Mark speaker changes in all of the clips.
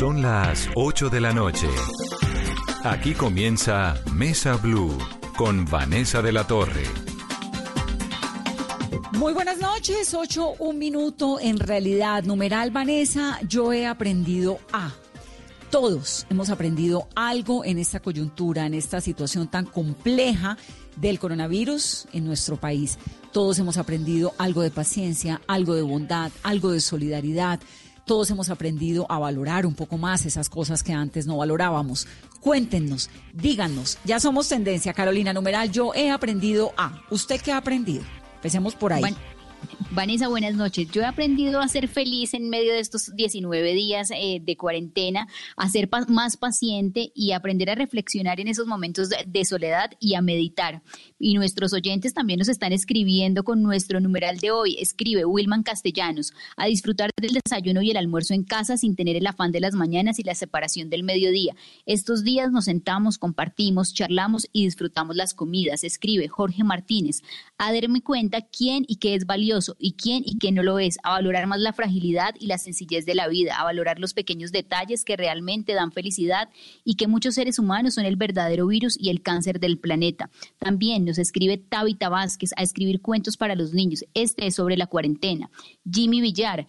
Speaker 1: Son las 8 de la noche. Aquí comienza Mesa Blue con Vanessa de la Torre.
Speaker 2: Muy buenas noches, 8, un minuto. En realidad, numeral Vanessa, yo he aprendido a. Todos hemos aprendido algo en esta coyuntura, en esta situación tan compleja del coronavirus en nuestro país. Todos hemos aprendido algo de paciencia, algo de bondad, algo de solidaridad. Todos hemos aprendido a valorar un poco más esas cosas que antes no valorábamos. Cuéntenos, díganos, ya somos tendencia, Carolina Numeral, yo he aprendido a. ¿Usted qué ha aprendido? Empecemos por ahí.
Speaker 3: Vanessa, buenas noches. Yo he aprendido a ser feliz en medio de estos 19 días eh, de cuarentena, a ser más paciente y aprender a reflexionar en esos momentos de, soledad y a meditar. Y nuestros oyentes también nos están escribiendo con nuestro numeral de hoy. Escribe Wilman Castellanos, a disfrutar del desayuno y el almuerzo en casa sin tener el afán de las mañanas y la separación del mediodía. Estos días nos sentamos, compartimos, charlamos y disfrutamos las comidas. Escribe Jorge Martínez, a darme cuenta quién y qué es valioso y quién y qué no lo es, a valorar más la fragilidad y la sencillez de la vida, a valorar los pequeños detalles que realmente dan felicidad y que muchos seres humanos son el verdadero virus y el cáncer del planeta. También escribe Tabita Vázquez a escribir cuentos para los niños. Este es sobre la cuarentena. Jimmy Villar.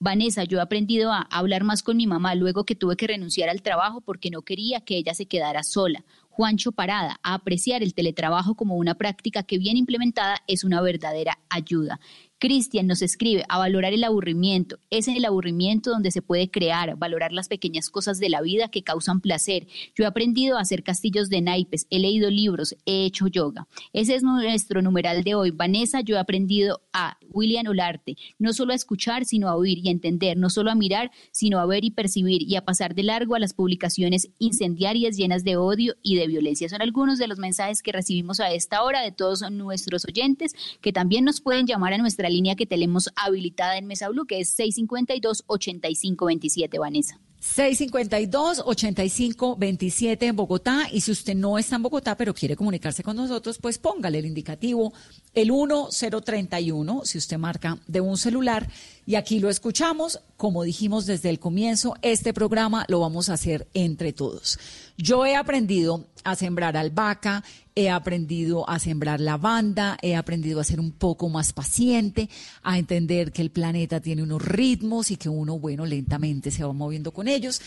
Speaker 3: Vanessa, yo he aprendido a hablar más con mi mamá luego que tuve que renunciar al trabajo porque no quería que ella se quedara sola. Juancho Parada, a apreciar el teletrabajo como una práctica que bien implementada es una verdadera ayuda. Cristian nos escribe a valorar el aburrimiento. Es en el aburrimiento donde se puede crear, valorar las pequeñas cosas de la vida que causan placer. Yo he aprendido a hacer castillos de naipes, he leído libros, he hecho yoga. Ese es nuestro numeral de hoy. Vanessa, yo he aprendido a William Olarte, no solo a escuchar, sino a oír y entender, no solo a mirar, sino a ver y percibir y a pasar de largo a las publicaciones incendiarias llenas de odio y de violencia. Son algunos de los mensajes que recibimos a esta hora de todos nuestros oyentes que también nos pueden llamar a nuestra línea que tenemos habilitada en Mesa Blue, que es 652-8527, Vanessa.
Speaker 2: 652-8527 en Bogotá. Y si usted no está en Bogotá, pero quiere comunicarse con nosotros, pues póngale el indicativo, el 1031, si usted marca de un celular. Y aquí lo escuchamos. Como dijimos desde el comienzo, este programa lo vamos a hacer entre todos. Yo he aprendido a sembrar albahaca, he aprendido a sembrar lavanda, he aprendido a ser un poco más paciente, a entender que el planeta tiene unos ritmos y que uno, bueno, lentamente se va moviendo con ellos.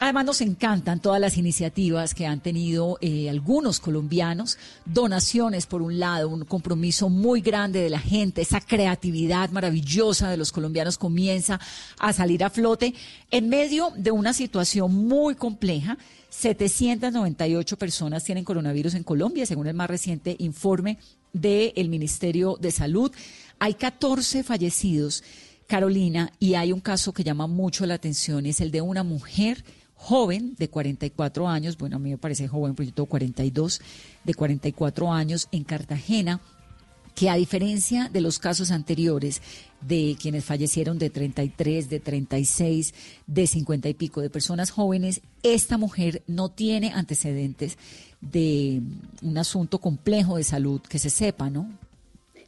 Speaker 2: Además nos encantan todas las iniciativas que han tenido eh, algunos colombianos, donaciones por un lado, un compromiso muy grande de la gente, esa creatividad maravillosa de los colombianos comienza a salir a flote en medio de una situación muy compleja 798 personas tienen coronavirus en Colombia, según el más reciente informe del Ministerio de Salud. Hay 14 fallecidos, Carolina, y hay un caso que llama mucho la atención, es el de una mujer joven de 44 años, bueno, a mí me parece joven, pero yo tengo 42, de 44 años en Cartagena, que a diferencia de los casos anteriores de quienes fallecieron de 33, de 36, de 50 y pico, de personas jóvenes, esta mujer no tiene antecedentes de un asunto complejo de salud que se sepa, ¿no?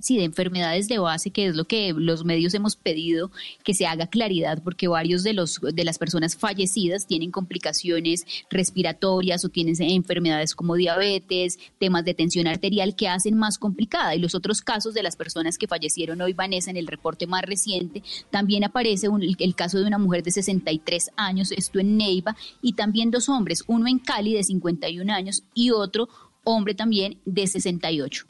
Speaker 3: Sí, de enfermedades de base, que es lo que los medios hemos pedido que se haga claridad, porque varios de los de las personas fallecidas tienen complicaciones respiratorias o tienen enfermedades como diabetes, temas de tensión arterial que hacen más complicada. Y los otros casos de las personas que fallecieron hoy, Vanessa, en el reporte más reciente, también aparece el caso de una mujer de 63 años, esto en Neiva, y también dos hombres, uno en Cali de 51 años y otro hombre también de 68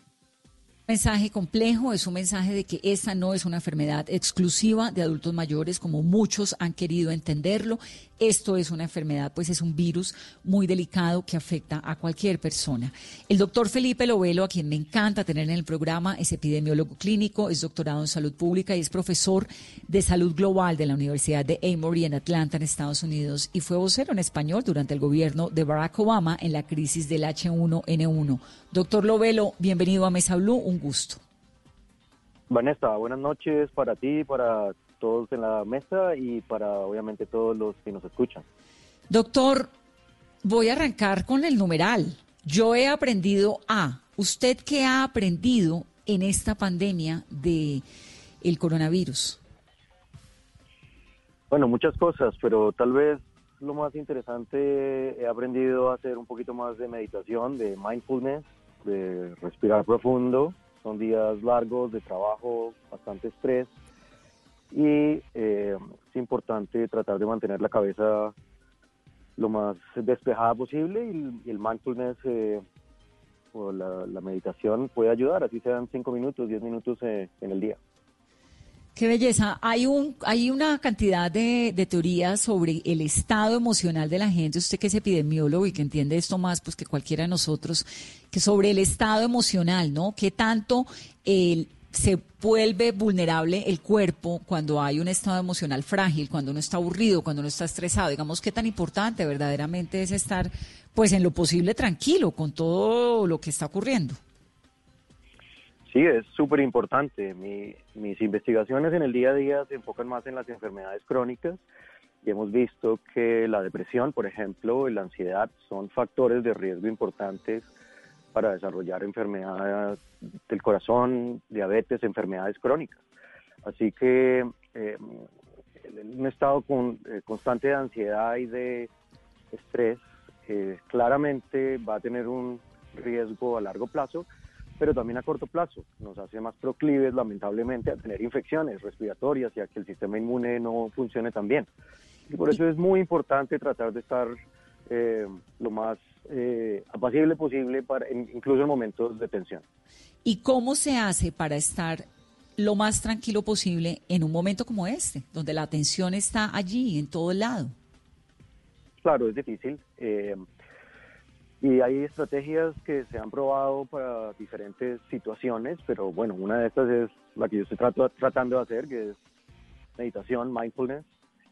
Speaker 2: mensaje complejo, es un mensaje de que esta no es una enfermedad exclusiva de adultos mayores, como muchos han querido entenderlo. Esto es una enfermedad, pues es un virus muy delicado que afecta a cualquier persona. El doctor Felipe Lovelo, a quien me encanta tener en el programa, es epidemiólogo clínico, es doctorado en salud pública y es profesor de salud global de la Universidad de Emory en Atlanta, en Estados Unidos, y fue vocero en español durante el gobierno de Barack Obama en la crisis del H1N1. Doctor Lovelo, bienvenido a Mesa Blue, un gusto.
Speaker 4: Vanessa, buenas noches para ti, para todos en la mesa y para obviamente todos los que nos escuchan.
Speaker 2: Doctor, voy a arrancar con el numeral. Yo he aprendido a. ¿Usted qué ha aprendido en esta pandemia de el coronavirus?
Speaker 4: Bueno, muchas cosas, pero tal vez lo más interesante, he aprendido a hacer un poquito más de meditación, de mindfulness, de respirar profundo. Son días largos de trabajo, bastante estrés. Y eh, es importante tratar de mantener la cabeza lo más despejada posible y, el mindfulness eh, o la, meditación puede ayudar, así sean cinco minutos, diez minutos eh, en el día.
Speaker 2: Qué belleza. Hay un, hay una cantidad de, teorías sobre el estado emocional de la gente. Usted que es epidemiólogo y que entiende esto más pues que cualquiera de nosotros, que sobre el estado emocional, ¿no? ¿Qué tanto se vuelve vulnerable el cuerpo cuando hay un estado emocional frágil, cuando uno está aburrido, cuando uno está estresado? Digamos, ¿qué tan importante verdaderamente es estar, pues, en lo posible tranquilo con todo lo que está ocurriendo?
Speaker 4: Sí, es súper importante. mis investigaciones en el día a día se enfocan más en las enfermedades crónicas y hemos visto que la depresión, por ejemplo, y la ansiedad son factores de riesgo importantes para desarrollar enfermedades del corazón, diabetes, enfermedades crónicas. Así que eh, un estado con, eh, constante de ansiedad y de estrés eh, claramente va a tener un riesgo a largo plazo pero también a corto plazo. Nos hace más proclives, lamentablemente, a tener infecciones respiratorias y a que el sistema inmune no funcione tan bien. Y por eso es muy importante tratar de estar eh, lo más eh, apacible posible, para, incluso en momentos de tensión.
Speaker 2: ¿Y cómo se hace para estar lo más tranquilo posible en un momento como este, donde la tensión está allí, en todo lado?
Speaker 4: Claro, es difícil. Eh, y hay estrategias que se han probado para diferentes situaciones, pero bueno, una de estas es la que yo estoy tratando de hacer, que es meditación, mindfulness,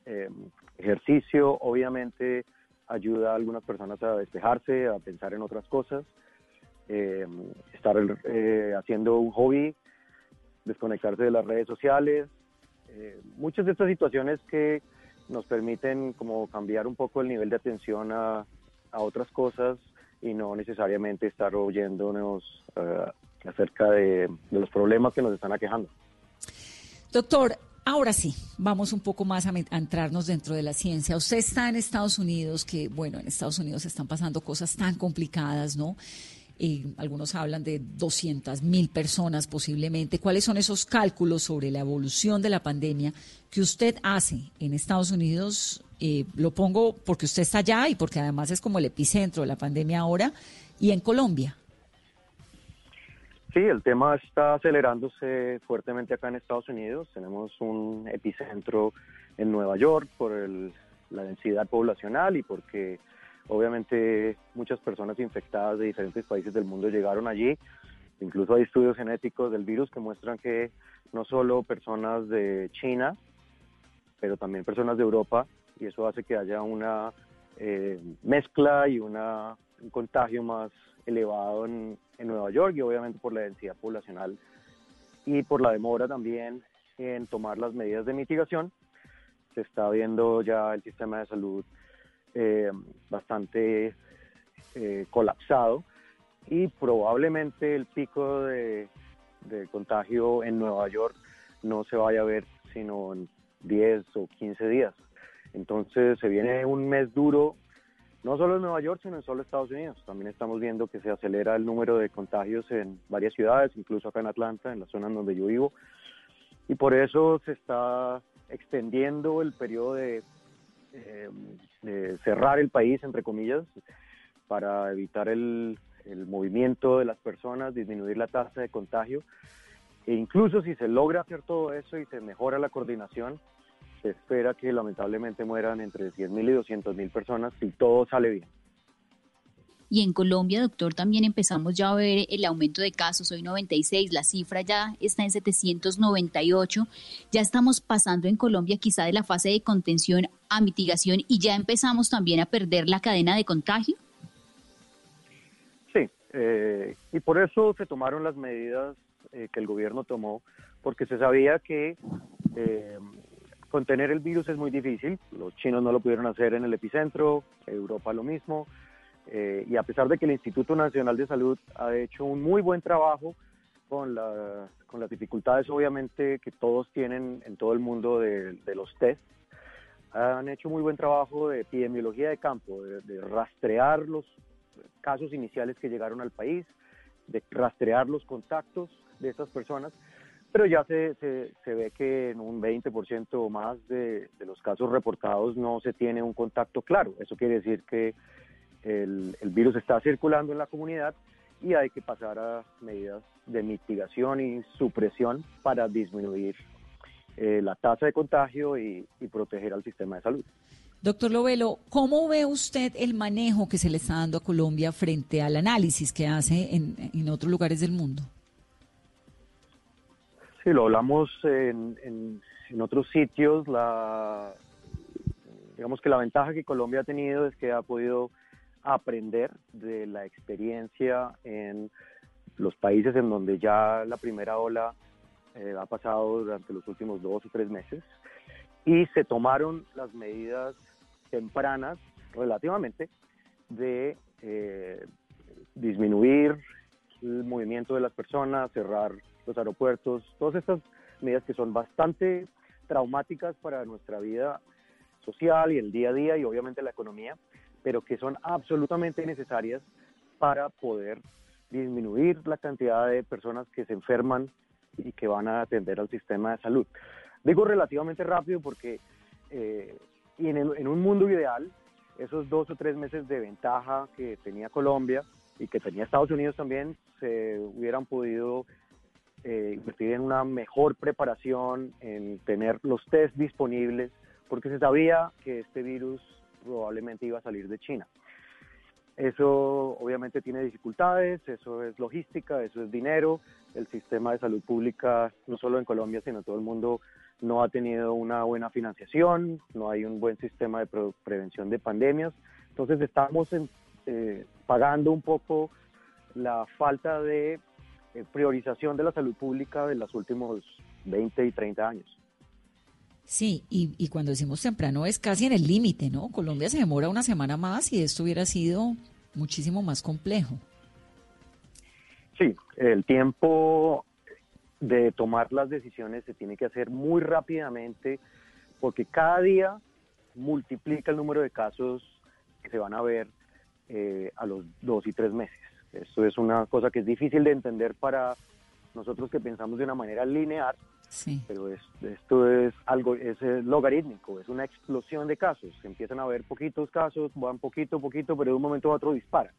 Speaker 4: em, ejercicio, obviamente ayuda a algunas personas a despejarse, a pensar en otras cosas, em, estar eh, haciendo un hobby, desconectarse de las redes sociales, eh, muchas de estas situaciones que nos permiten como cambiar un poco el nivel de atención a, a otras cosas y no necesariamente estar oyéndonos eh, acerca de, los problemas que nos están aquejando.
Speaker 2: Doctor, ahora sí, vamos un poco más a, entrarnos dentro de la ciencia. Usted está en Estados Unidos, que bueno, en Estados Unidos están pasando cosas tan complicadas, ¿no? Algunos hablan de 200 mil personas posiblemente. ¿Cuáles son esos cálculos sobre la evolución de la pandemia que usted hace en Estados Unidos eh, lo pongo porque usted está allá y porque además es como el epicentro de la pandemia ahora, y en Colombia.
Speaker 4: Sí, el tema está acelerándose fuertemente acá en Estados Unidos. Tenemos un epicentro en Nueva York por la densidad poblacional y porque obviamente muchas personas infectadas de diferentes países del mundo llegaron allí. Incluso hay estudios genéticos del virus que muestran que no solo personas de China, pero también personas de Europa y eso hace que haya una eh, mezcla y una, un contagio más elevado en, Nueva York y obviamente por la densidad poblacional y por la demora también en tomar las medidas de mitigación. Se está viendo ya el sistema de salud eh, bastante eh, colapsado y probablemente el pico de, de, contagio en Nueva York no se vaya a ver sino en 10 o 15 días. Entonces se viene un mes duro, no solo en Nueva York, sino en solo Estados Unidos. También estamos viendo que se acelera el número de contagios en varias ciudades, incluso acá en Atlanta, en la zona en donde yo vivo. Y por eso se está extendiendo el periodo de, eh, cerrar el país, entre comillas, para evitar el, el movimiento de las personas, disminuir la tasa de contagio. E incluso si se logra hacer todo eso y se mejora la coordinación, se espera que lamentablemente mueran entre 100.000 y 200.000 personas si todo sale bien.
Speaker 3: Y en Colombia, doctor, también empezamos ya a ver el aumento de casos. Hoy 96, la cifra ya está en 798. Ya estamos pasando en Colombia quizá de la fase de contención a mitigación y ya empezamos también a perder la cadena de contagio.
Speaker 4: Sí, eh, y por eso se tomaron las medidas eh, que el gobierno tomó, porque se sabía que eh, Contener el virus es muy difícil, los chinos no lo pudieron hacer en el epicentro, Europa lo mismo, eh, y a pesar de que el Instituto Nacional de Salud ha hecho un muy buen trabajo con, con las dificultades obviamente que todos tienen en todo el mundo de, los test, han hecho muy buen trabajo de epidemiología de campo, de, rastrear los casos iniciales que llegaron al país, de rastrear los contactos de estas personas, pero ya se, se, ve que en un 20% o más de, los casos reportados no se tiene un contacto claro. Eso quiere decir que el, virus está circulando en la comunidad y hay que pasar a medidas de mitigación y supresión para disminuir eh, la tasa de contagio y, proteger al sistema de salud.
Speaker 2: Doctor Lovelo, ¿cómo ve usted el manejo que se le está dando a Colombia frente al análisis que hace en, otros lugares del mundo?
Speaker 4: Sí, lo hablamos en, en, otros sitios. La, digamos que la ventaja que Colombia ha tenido es que ha podido aprender de la experiencia en los países en donde ya la primera ola eh, ha pasado durante los últimos dos o tres meses y se tomaron las medidas tempranas relativamente de eh, disminuir el movimiento de las personas, cerrar los aeropuertos, todas estas medidas que son bastante traumáticas para nuestra vida social y el día a día y obviamente la economía, pero que son absolutamente necesarias para poder disminuir la cantidad de personas que se enferman y que van a atender al sistema de salud. Digo relativamente rápido porque eh, en, un mundo ideal, esos dos o tres meses de ventaja que tenía Colombia y que tenía Estados Unidos también, se hubieran podido eh, invertir en una mejor preparación, en tener los test disponibles, porque se sabía que este virus probablemente iba a salir de China. Eso obviamente tiene dificultades, eso es logística, eso es dinero. El sistema de salud pública, no solo en Colombia, sino en todo el mundo, no ha tenido una buena financiación, no hay un buen sistema de prevención de pandemias. Entonces estamos eh, pagando un poco la falta de priorización de la salud pública de los últimos 20 y 30 años.
Speaker 2: Sí, y, y cuando decimos temprano es casi en el límite, ¿no? Colombia se demora una semana más y esto hubiera sido muchísimo más complejo.
Speaker 4: Sí, el tiempo de tomar las decisiones se tiene que hacer muy rápidamente porque cada día multiplica el número de casos que se van a ver eh, a los dos y tres meses. Esto es una cosa que es difícil de entender para nosotros que pensamos de una manera lineal, Sí. Pero esto es algo, es logarítmico, es una explosión de casos. Se empiezan a ver poquitos casos, van poquito, poquito, pero de un momento a otro dispara.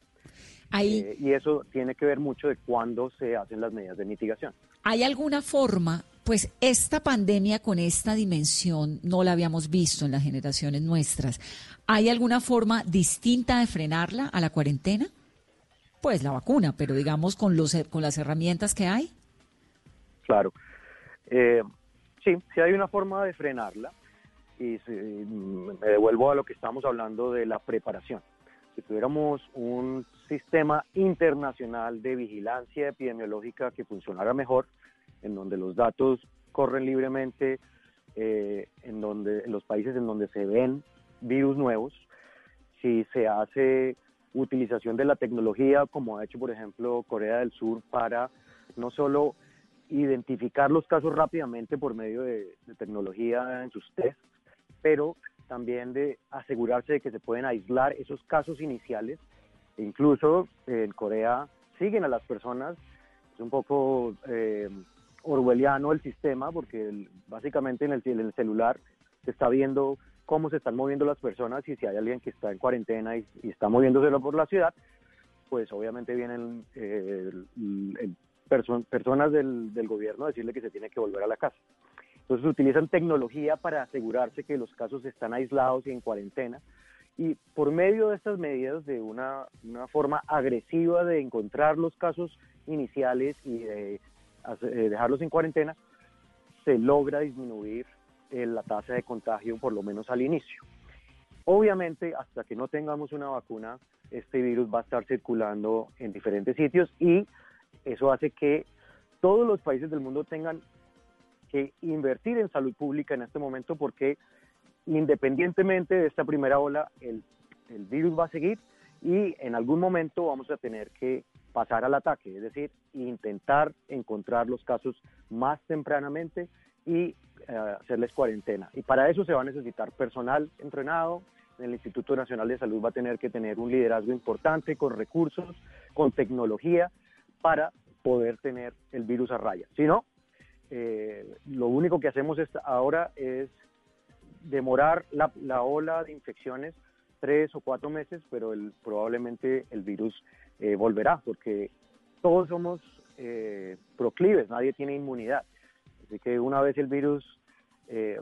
Speaker 4: Eh, y eso tiene que ver mucho de cuándo se hacen las medidas de mitigación.
Speaker 2: ¿Hay alguna forma? Pues esta pandemia con esta dimensión no la habíamos visto en las generaciones nuestras. ¿Hay alguna forma distinta de frenarla a la cuarentena? Pues la vacuna, pero digamos con, los, con las herramientas que hay.
Speaker 4: Claro. Eh, sí, sí hay una forma de frenarla y me devuelvo a lo que estamos hablando de la preparación. Si tuviéramos un sistema internacional de vigilancia epidemiológica que funcionara mejor, en donde los datos corren libremente, eh, en donde en los países en donde se ven virus nuevos, si se hace utilización de la tecnología, como ha hecho por ejemplo Corea del Sur, para no solo identificar los casos rápidamente por medio de, tecnología en sus tests, pero también de asegurarse de que se pueden aislar esos casos iniciales. Incluso en Corea siguen a las personas, es un poco eh, orwelliano el sistema, porque básicamente en el, celular se está viendo cómo se están moviendo las personas y si hay alguien que está en cuarentena y, está moviéndose por la ciudad, pues obviamente vienen eh, el, personas del, del gobierno a decirle que se tiene que volver a la casa. Entonces utilizan tecnología para asegurarse que los casos están aislados y en cuarentena. Y por medio de estas medidas, de una, una forma agresiva de encontrar los casos iniciales y de eh, dejarlos en cuarentena, se logra disminuir eh, la tasa de contagio, por lo menos al inicio. Obviamente, hasta que no tengamos una vacuna, este virus va a estar circulando en diferentes sitios y eso hace que todos los países del mundo tengan que invertir en salud pública en este momento porque independientemente de esta primera ola, el, virus va a seguir y en algún momento vamos a tener que pasar al ataque, es decir, intentar encontrar los casos más tempranamente y hacerles cuarentena. Y para eso se va a necesitar personal entrenado. El Instituto Nacional de Salud va a tener que tener un liderazgo importante con recursos, con tecnología, para poder tener el virus a raya. Si no, eh, lo único que hacemos ahora es demorar la, la, ola de infecciones tres o cuatro meses, pero el, probablemente el virus eh, volverá, porque todos somos eh, proclives, nadie tiene inmunidad. Así que una vez el virus eh,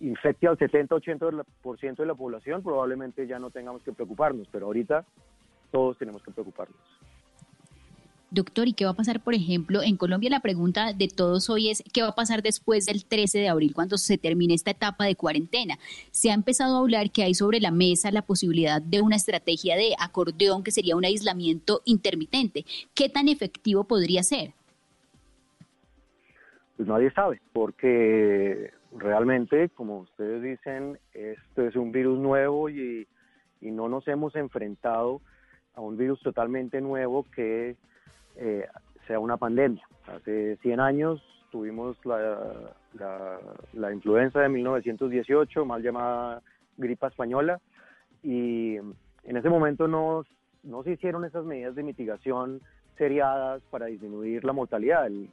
Speaker 4: infecte al 70-80% de la población, probablemente ya no tengamos que preocuparnos, pero ahorita todos tenemos que preocuparnos.
Speaker 3: Doctor, ¿y qué va a pasar, por ejemplo, en Colombia? La pregunta de todos hoy es, ¿qué va a pasar después del 13 de abril, cuando se termine esta etapa de cuarentena? Se ha empezado a hablar que hay sobre la mesa la posibilidad de una estrategia de acordeón, que sería un aislamiento intermitente. ¿Qué tan efectivo podría ser?
Speaker 4: Pues nadie sabe, porque realmente, como ustedes dicen, esto es un virus nuevo y, y no nos hemos enfrentado a un virus totalmente nuevo que eh, sea una pandemia. Hace 100 años tuvimos la, la, influenza de 1918, mal llamada gripa española, y en ese momento no, no se hicieron esas medidas de mitigación seriadas para disminuir la mortalidad. El,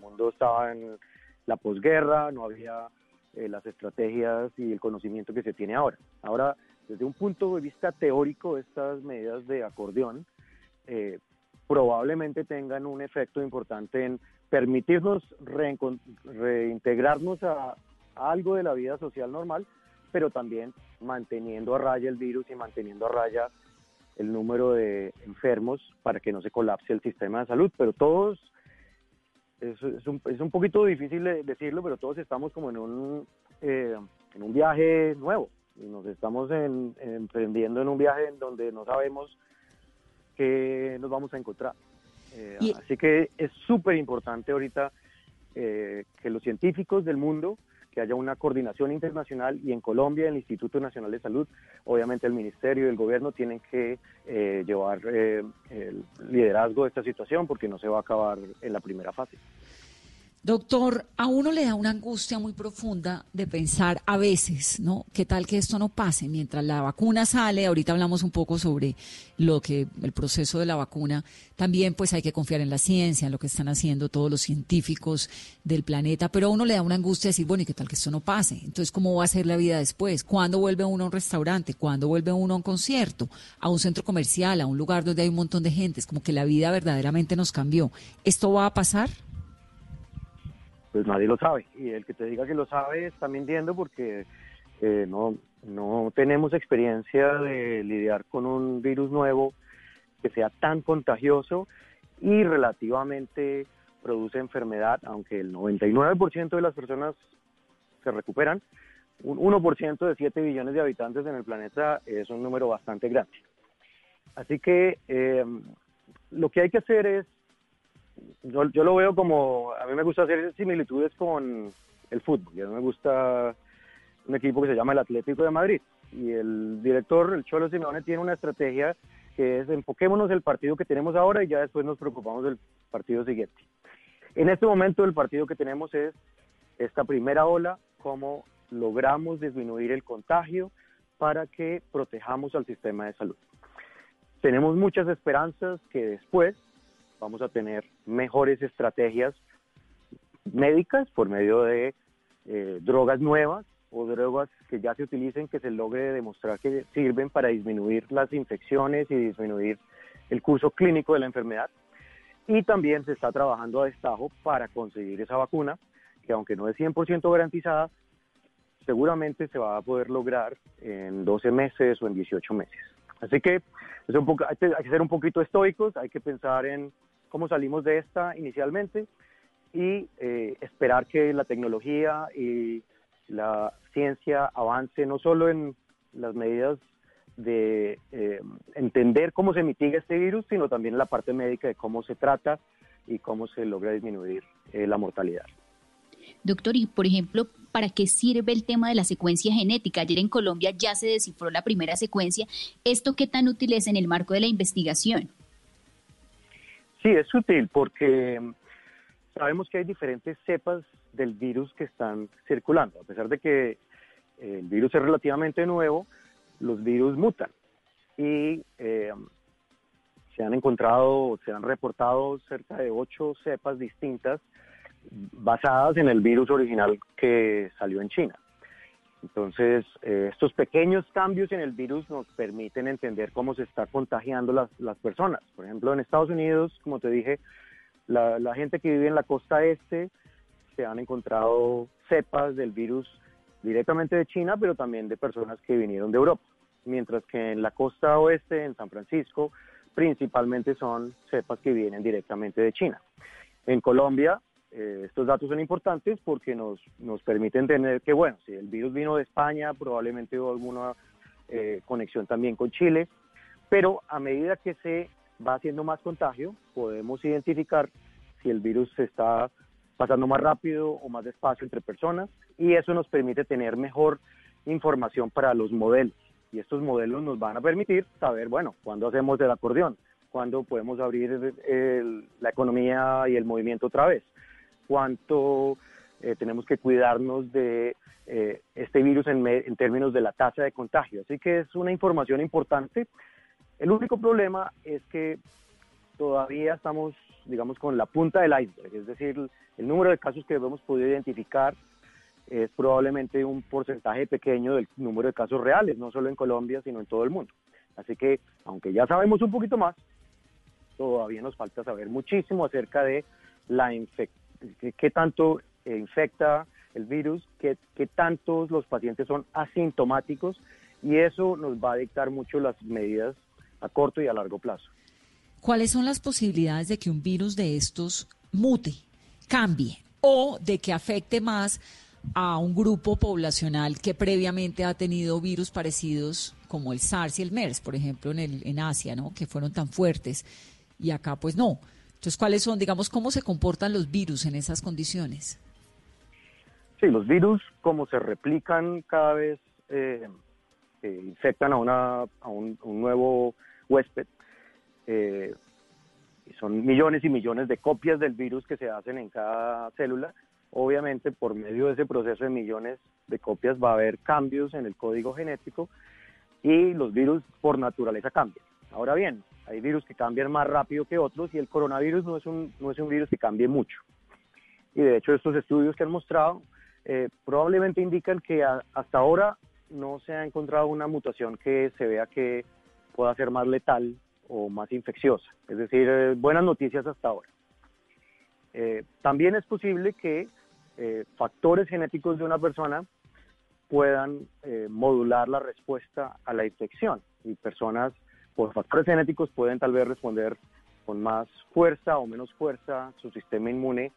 Speaker 4: mundo estaba en la posguerra, no había eh, las estrategias y el conocimiento que se tiene ahora. Ahora, desde un punto de vista teórico, estas medidas de acordeón eh, probablemente tengan un efecto importante en permitirnos reintegrarnos a, algo de la vida social normal, pero también manteniendo a raya el virus y manteniendo a raya el número de enfermos para que no se colapse el sistema de salud. Pero todos, es, un, es un, poquito difícil decirlo, pero todos estamos como en un, eh, en un viaje nuevo. Y nos estamos emprendiendo en un viaje en donde no sabemos que nos vamos a encontrar. Eh, así que es súper importante ahorita eh, que los científicos del mundo, que haya una coordinación internacional y en Colombia el Instituto Nacional de Salud, obviamente el Ministerio y el Gobierno tienen que eh, llevar el liderazgo de esta situación porque no se va a acabar en la primera fase.
Speaker 2: Doctor, a uno le da una angustia muy profunda de pensar a veces, ¿no? ¿Qué tal que esto no pase? Mientras la vacuna sale, ahorita hablamos un poco sobre lo que el proceso de la vacuna, también pues hay que confiar en la ciencia, en lo que están haciendo todos los científicos del planeta, pero a uno le da una angustia de decir, bueno, ¿y qué tal que esto no pase? Entonces, ¿cómo va a ser la vida después? ¿Cuándo vuelve uno a un restaurante? ¿Cuándo vuelve uno a un concierto? ¿A un centro comercial? ¿A un lugar donde hay un montón de gente? Es como que la vida verdaderamente nos cambió. ¿Esto va a pasar?
Speaker 4: Pues nadie lo sabe. Y el que te diga que lo sabe está mintiendo porque eh, no, no tenemos experiencia de lidiar con un virus nuevo que sea tan contagioso y relativamente produce enfermedad, aunque el 99% de las personas se recuperan, un 1% de 7 billones de habitantes en el planeta es un número bastante grande. Así que eh, lo que hay que hacer es yo, yo lo veo como, a mí me gusta hacer similitudes con el fútbol. A mí me gusta un equipo que se llama el Atlético de Madrid. Y el director, el Cholo Simeone, tiene una estrategia que es enfoquémonos el partido que tenemos ahora y ya después nos preocupamos del partido siguiente. En este momento el partido que tenemos es esta primera ola, cómo logramos disminuir el contagio para que protejamos al sistema de salud. Tenemos muchas esperanzas que después vamos a tener mejores estrategias médicas por medio de eh, drogas nuevas o drogas que ya se utilicen que se logre demostrar que sirven para disminuir las infecciones y disminuir el curso clínico de la enfermedad. Y también se está trabajando a destajo para conseguir esa vacuna, que aunque no es 100% garantizada, seguramente se va a poder lograr en 12 meses o en 18 meses. Así que es un poco, hay que ser un poquito estoicos, hay que pensar en cómo salimos de esta inicialmente y eh, esperar que la tecnología y la ciencia avance no solo en las medidas de eh, entender cómo se mitiga este virus, sino también en la parte médica de cómo se trata y cómo se logra disminuir eh, la mortalidad.
Speaker 3: Doctor, y por ejemplo, ¿para qué sirve el tema de la secuencia genética? Ayer en Colombia ya se descifró la primera secuencia. ¿Esto qué tan útil es en el marco de la investigación?
Speaker 4: Sí, es útil porque sabemos que hay diferentes cepas del virus que están circulando. A pesar de que el virus es relativamente nuevo, los virus mutan y eh, se han encontrado, se han reportado cerca de ocho cepas distintas basadas en el virus original que salió en China. Entonces, eh, estos pequeños cambios en el virus nos permiten entender cómo se está contagiando las, las personas. Por ejemplo, en Estados Unidos, como te dije, la, la, gente que vive en la costa este se han encontrado cepas del virus directamente de China, pero también de personas que vinieron de Europa. Mientras que en la costa oeste, en San Francisco, principalmente son cepas que vienen directamente de China. En Colombia, eh, estos datos son importantes porque nos, nos permiten tener que, bueno, si el virus vino de España, probablemente hubo alguna eh, conexión también con Chile, pero a medida que se va haciendo más contagio, podemos identificar si el virus se está pasando más rápido o más despacio entre personas y eso nos permite tener mejor información para los modelos. Y estos modelos nos van a permitir saber, bueno, cuándo hacemos el acordeón, cuándo podemos abrir la economía y el movimiento otra vez cuánto eh, tenemos que cuidarnos de eh, este virus en, en términos de la tasa de contagio. Así que es una información importante. El único problema es que todavía estamos, digamos, con la punta del iceberg, es decir, el número de casos que hemos podido identificar es probablemente un porcentaje pequeño del número de casos reales, no solo en Colombia, sino en todo el mundo. Así que, aunque ya sabemos un poquito más, todavía nos falta saber muchísimo acerca de la infección qué, tanto infecta el virus, qué, qué tantos los pacientes son asintomáticos y eso nos va a dictar mucho las medidas a corto y a largo plazo.
Speaker 2: ¿Cuáles son las posibilidades de que un virus de estos mute, cambie o de que afecte más a un grupo poblacional que previamente ha tenido virus parecidos como el SARS y el MERS, por ejemplo, en, en Asia, ¿no? que fueron tan fuertes y acá pues no? Entonces, ¿cuáles son, digamos, cómo se comportan los virus en esas condiciones?
Speaker 4: Sí, los virus, como se replican cada vez, eh, infectan a, una, a un, nuevo huésped. Eh, son millones y millones de copias del virus que se hacen en cada célula. Obviamente, por medio de ese proceso de millones de copias va a haber cambios en el código genético y los virus por naturaleza cambian. Ahora bien, hay virus que cambian más rápido que otros y el coronavirus no es un, no es un virus que cambie mucho. Y de hecho estos estudios que han mostrado eh, probablemente indican que hasta ahora no se ha encontrado una mutación que se vea que pueda ser más letal o más infecciosa. Es decir, eh, buenas noticias hasta ahora. Eh, también es posible que factores genéticos de una persona puedan modular la respuesta a la infección y personas por factores genéticos pueden tal vez responder con más fuerza o menos fuerza su sistema inmune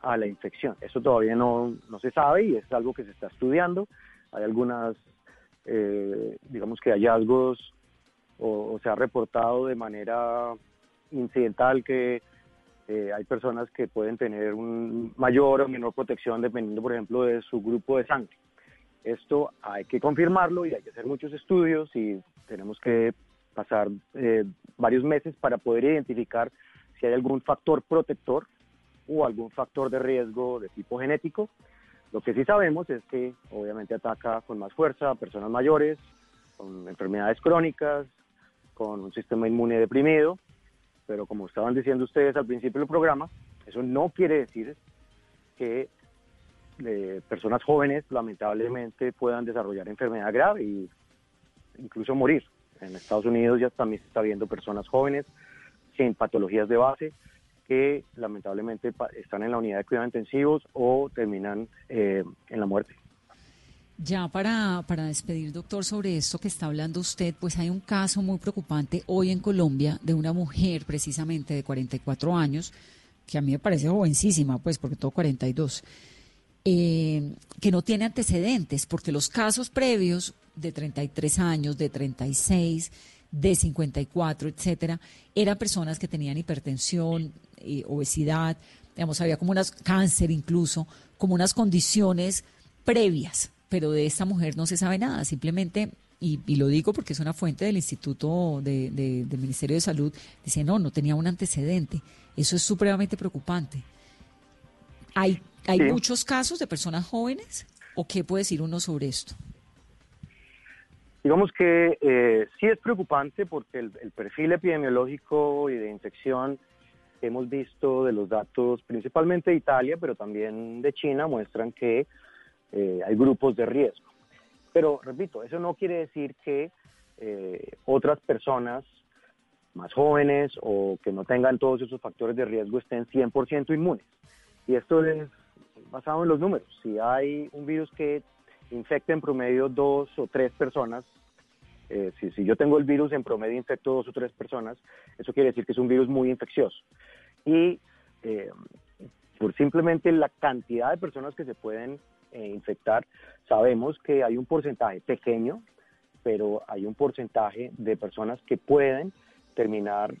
Speaker 4: a la infección. Eso todavía no, no se sabe y es algo que se está estudiando. Hay algunas, eh, digamos que hallazgos o, se ha reportado de manera incidental que eh, hay personas que pueden tener un mayor o menor protección dependiendo, por ejemplo, de su grupo de sangre. Esto hay que confirmarlo y hay que hacer muchos estudios y tenemos que pasar eh, varios meses para poder identificar si hay algún factor protector o algún factor de riesgo de tipo genético. Lo que sí sabemos es que obviamente ataca con más fuerza a personas mayores, con enfermedades crónicas, con un sistema inmune deprimido, pero como estaban diciendo ustedes al principio del programa, eso no quiere decir que eh, personas jóvenes lamentablemente puedan desarrollar enfermedad grave e incluso morir. En Estados Unidos ya también se está viendo personas jóvenes sin patologías de base que lamentablemente están en la unidad de cuidados intensivos o terminan eh, en la muerte.
Speaker 2: Ya para, para despedir, doctor, sobre esto que está hablando usted, pues hay un caso muy preocupante hoy en Colombia de una mujer precisamente de 44 años, que a mí me parece jovencísima, pues porque todo 42, eh, que no tiene antecedentes, porque los casos previos de 33 años, de 36, de 54, etcétera, eran personas que tenían hipertensión, eh, obesidad, digamos, había como unas cáncer incluso, como unas condiciones previas, pero de esta mujer no se sabe nada, simplemente, y, lo digo porque es una fuente del Instituto de, del Ministerio de Salud, dice, no, no tenía un antecedente. Eso es supremamente preocupante. Hay ¿Hay muchos casos de personas jóvenes? ¿O qué puede decir uno sobre esto?
Speaker 4: Digamos que eh, sí es preocupante porque el, perfil epidemiológico y de infección hemos visto de los datos, principalmente de Italia, pero también de China, muestran que eh, hay grupos de riesgo. Pero, repito, eso no quiere decir que eh, otras personas más jóvenes o que no tengan todos esos factores de riesgo estén 100% inmunes. Y esto es basado en los números. Si hay un virus que infecta en promedio dos o tres personas, eh, si, si, yo tengo el virus en promedio infecto dos o tres personas, eso quiere decir que es un virus muy infeccioso. Y eh, por simplemente la cantidad de personas que se pueden eh, infectar, sabemos que hay un porcentaje pequeño, pero hay un porcentaje de personas que pueden terminar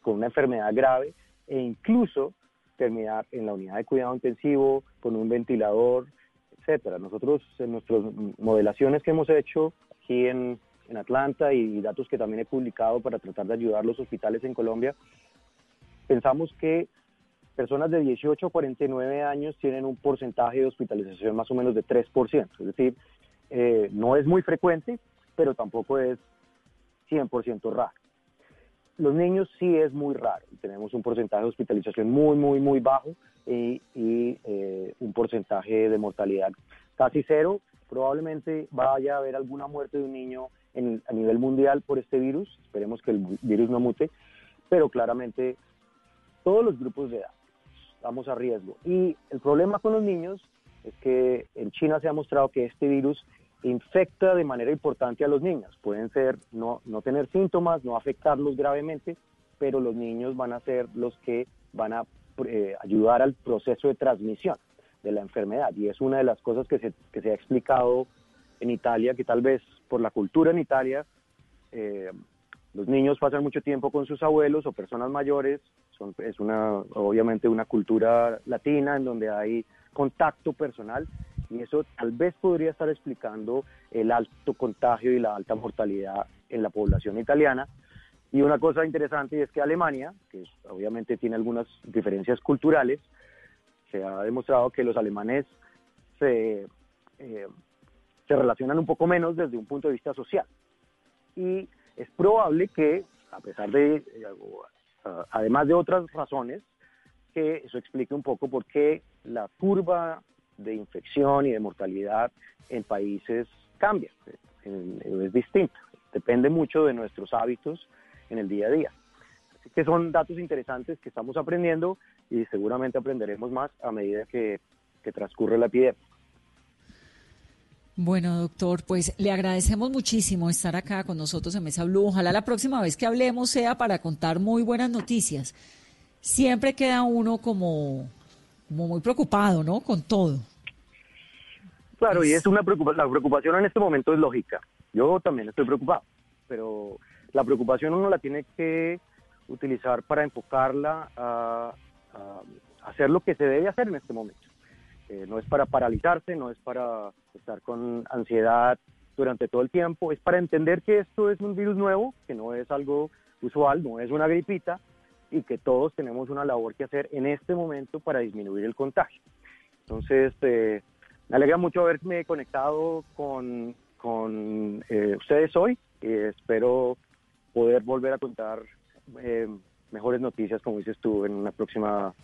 Speaker 4: con una enfermedad grave e incluso terminar en la unidad de cuidado intensivo con un ventilador, etcétera. Nosotros en nuestras modelaciones que hemos hecho aquí en, en Atlanta y datos que también he publicado para tratar de ayudar a los hospitales en Colombia, pensamos que personas de 18 a 49 años tienen un porcentaje de hospitalización más o menos de 3%, es decir, eh, no es muy frecuente, pero tampoco es 100% raro. Los niños sí es muy raro. Tenemos un porcentaje de hospitalización muy, muy, muy bajo y, eh, un porcentaje de mortalidad casi cero. Probablemente vaya a haber alguna muerte de un niño a nivel mundial por este virus. Esperemos que el virus no mute, pero claramente todos los grupos de edad estamos a riesgo. Y el problema con los niños es que en China se ha mostrado que este virus infecta de manera importante a los niños. Pueden ser no, no tener síntomas, no afectarlos gravemente, pero los niños van a ser los que van a eh, ayudar al proceso de transmisión de la enfermedad. Y es una de las cosas que se, que se ha explicado en Italia, que tal vez por la cultura en Italia, eh, los niños pasan mucho tiempo con sus abuelos o personas mayores, es una, obviamente una cultura latina en donde hay contacto personal y eso tal vez podría estar explicando el alto contagio y la alta mortalidad en la población italiana. Y una cosa interesante es que Alemania, que obviamente tiene algunas diferencias culturales, se ha demostrado que los alemanes se, eh, se relacionan un poco menos desde un punto de vista social. Y es probable que, a pesar de, eh, además de otras razones, que eso explique un poco por qué la curva de infección y de mortalidad en países cambia, es distinta, depende mucho de nuestros hábitos en el día a día. Así que son datos interesantes que estamos aprendiendo y seguramente aprenderemos más a medida que, transcurre la epidemia.
Speaker 2: Bueno, doctor, pues le agradecemos muchísimo estar acá con nosotros en Mesa Blue. Ojalá la próxima vez que hablemos sea para contar muy buenas noticias. Siempre queda uno como como muy preocupado, ¿no? Con todo.
Speaker 4: Claro, y es una preocupación, la preocupación en este momento es lógica. Yo también estoy preocupado, pero la preocupación uno la tiene que utilizar para enfocarla a, hacer lo que se debe hacer en este momento. Eh, no es para paralizarse, no es para estar con ansiedad durante todo el tiempo, es para entender que esto es un virus nuevo, que no es algo usual, no es una gripita, y que todos tenemos una labor que hacer en este momento para disminuir el contagio. Entonces, eh, me alegra mucho haberme conectado con, con eh, ustedes hoy y espero poder volver a contar eh, mejores noticias, como dices tú, en una próxima,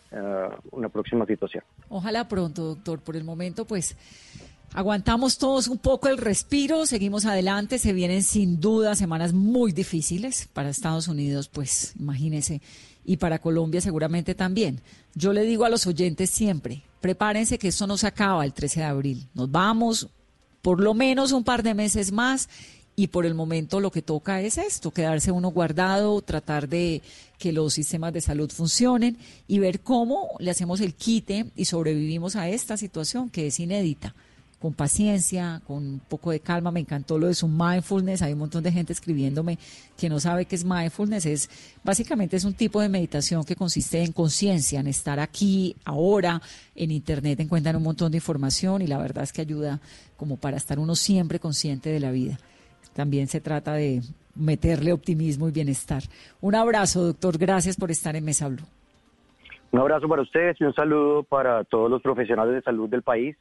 Speaker 4: una próxima situación.
Speaker 2: Ojalá pronto, doctor. Por el momento, pues Aguantamos todos un poco el respiro, seguimos adelante, se vienen sin duda semanas muy difíciles para Estados Unidos, pues imagínense, y para Colombia seguramente también. Yo le digo a los oyentes siempre, prepárense que esto no se acaba el 13 de abril, nos vamos por lo menos un par de meses más y por el momento lo que toca es esto, quedarse uno guardado, tratar de que los sistemas de salud funcionen y ver cómo le hacemos el quite y sobrevivimos a esta situación que es inédita con paciencia, con un poco de calma. Me encantó lo de su mindfulness. Hay un montón de gente escribiéndome que no sabe qué es mindfulness. Es básicamente es un tipo de meditación que consiste en conciencia, en estar aquí, ahora. En internet encuentran un montón de información y la verdad es que ayuda como para estar uno siempre consciente de la vida. También se trata de meterle optimismo y bienestar. Un abrazo, doctor. Gracias por estar en Mesa Blue.
Speaker 4: Un abrazo para ustedes y un saludo para todos los profesionales de salud del país,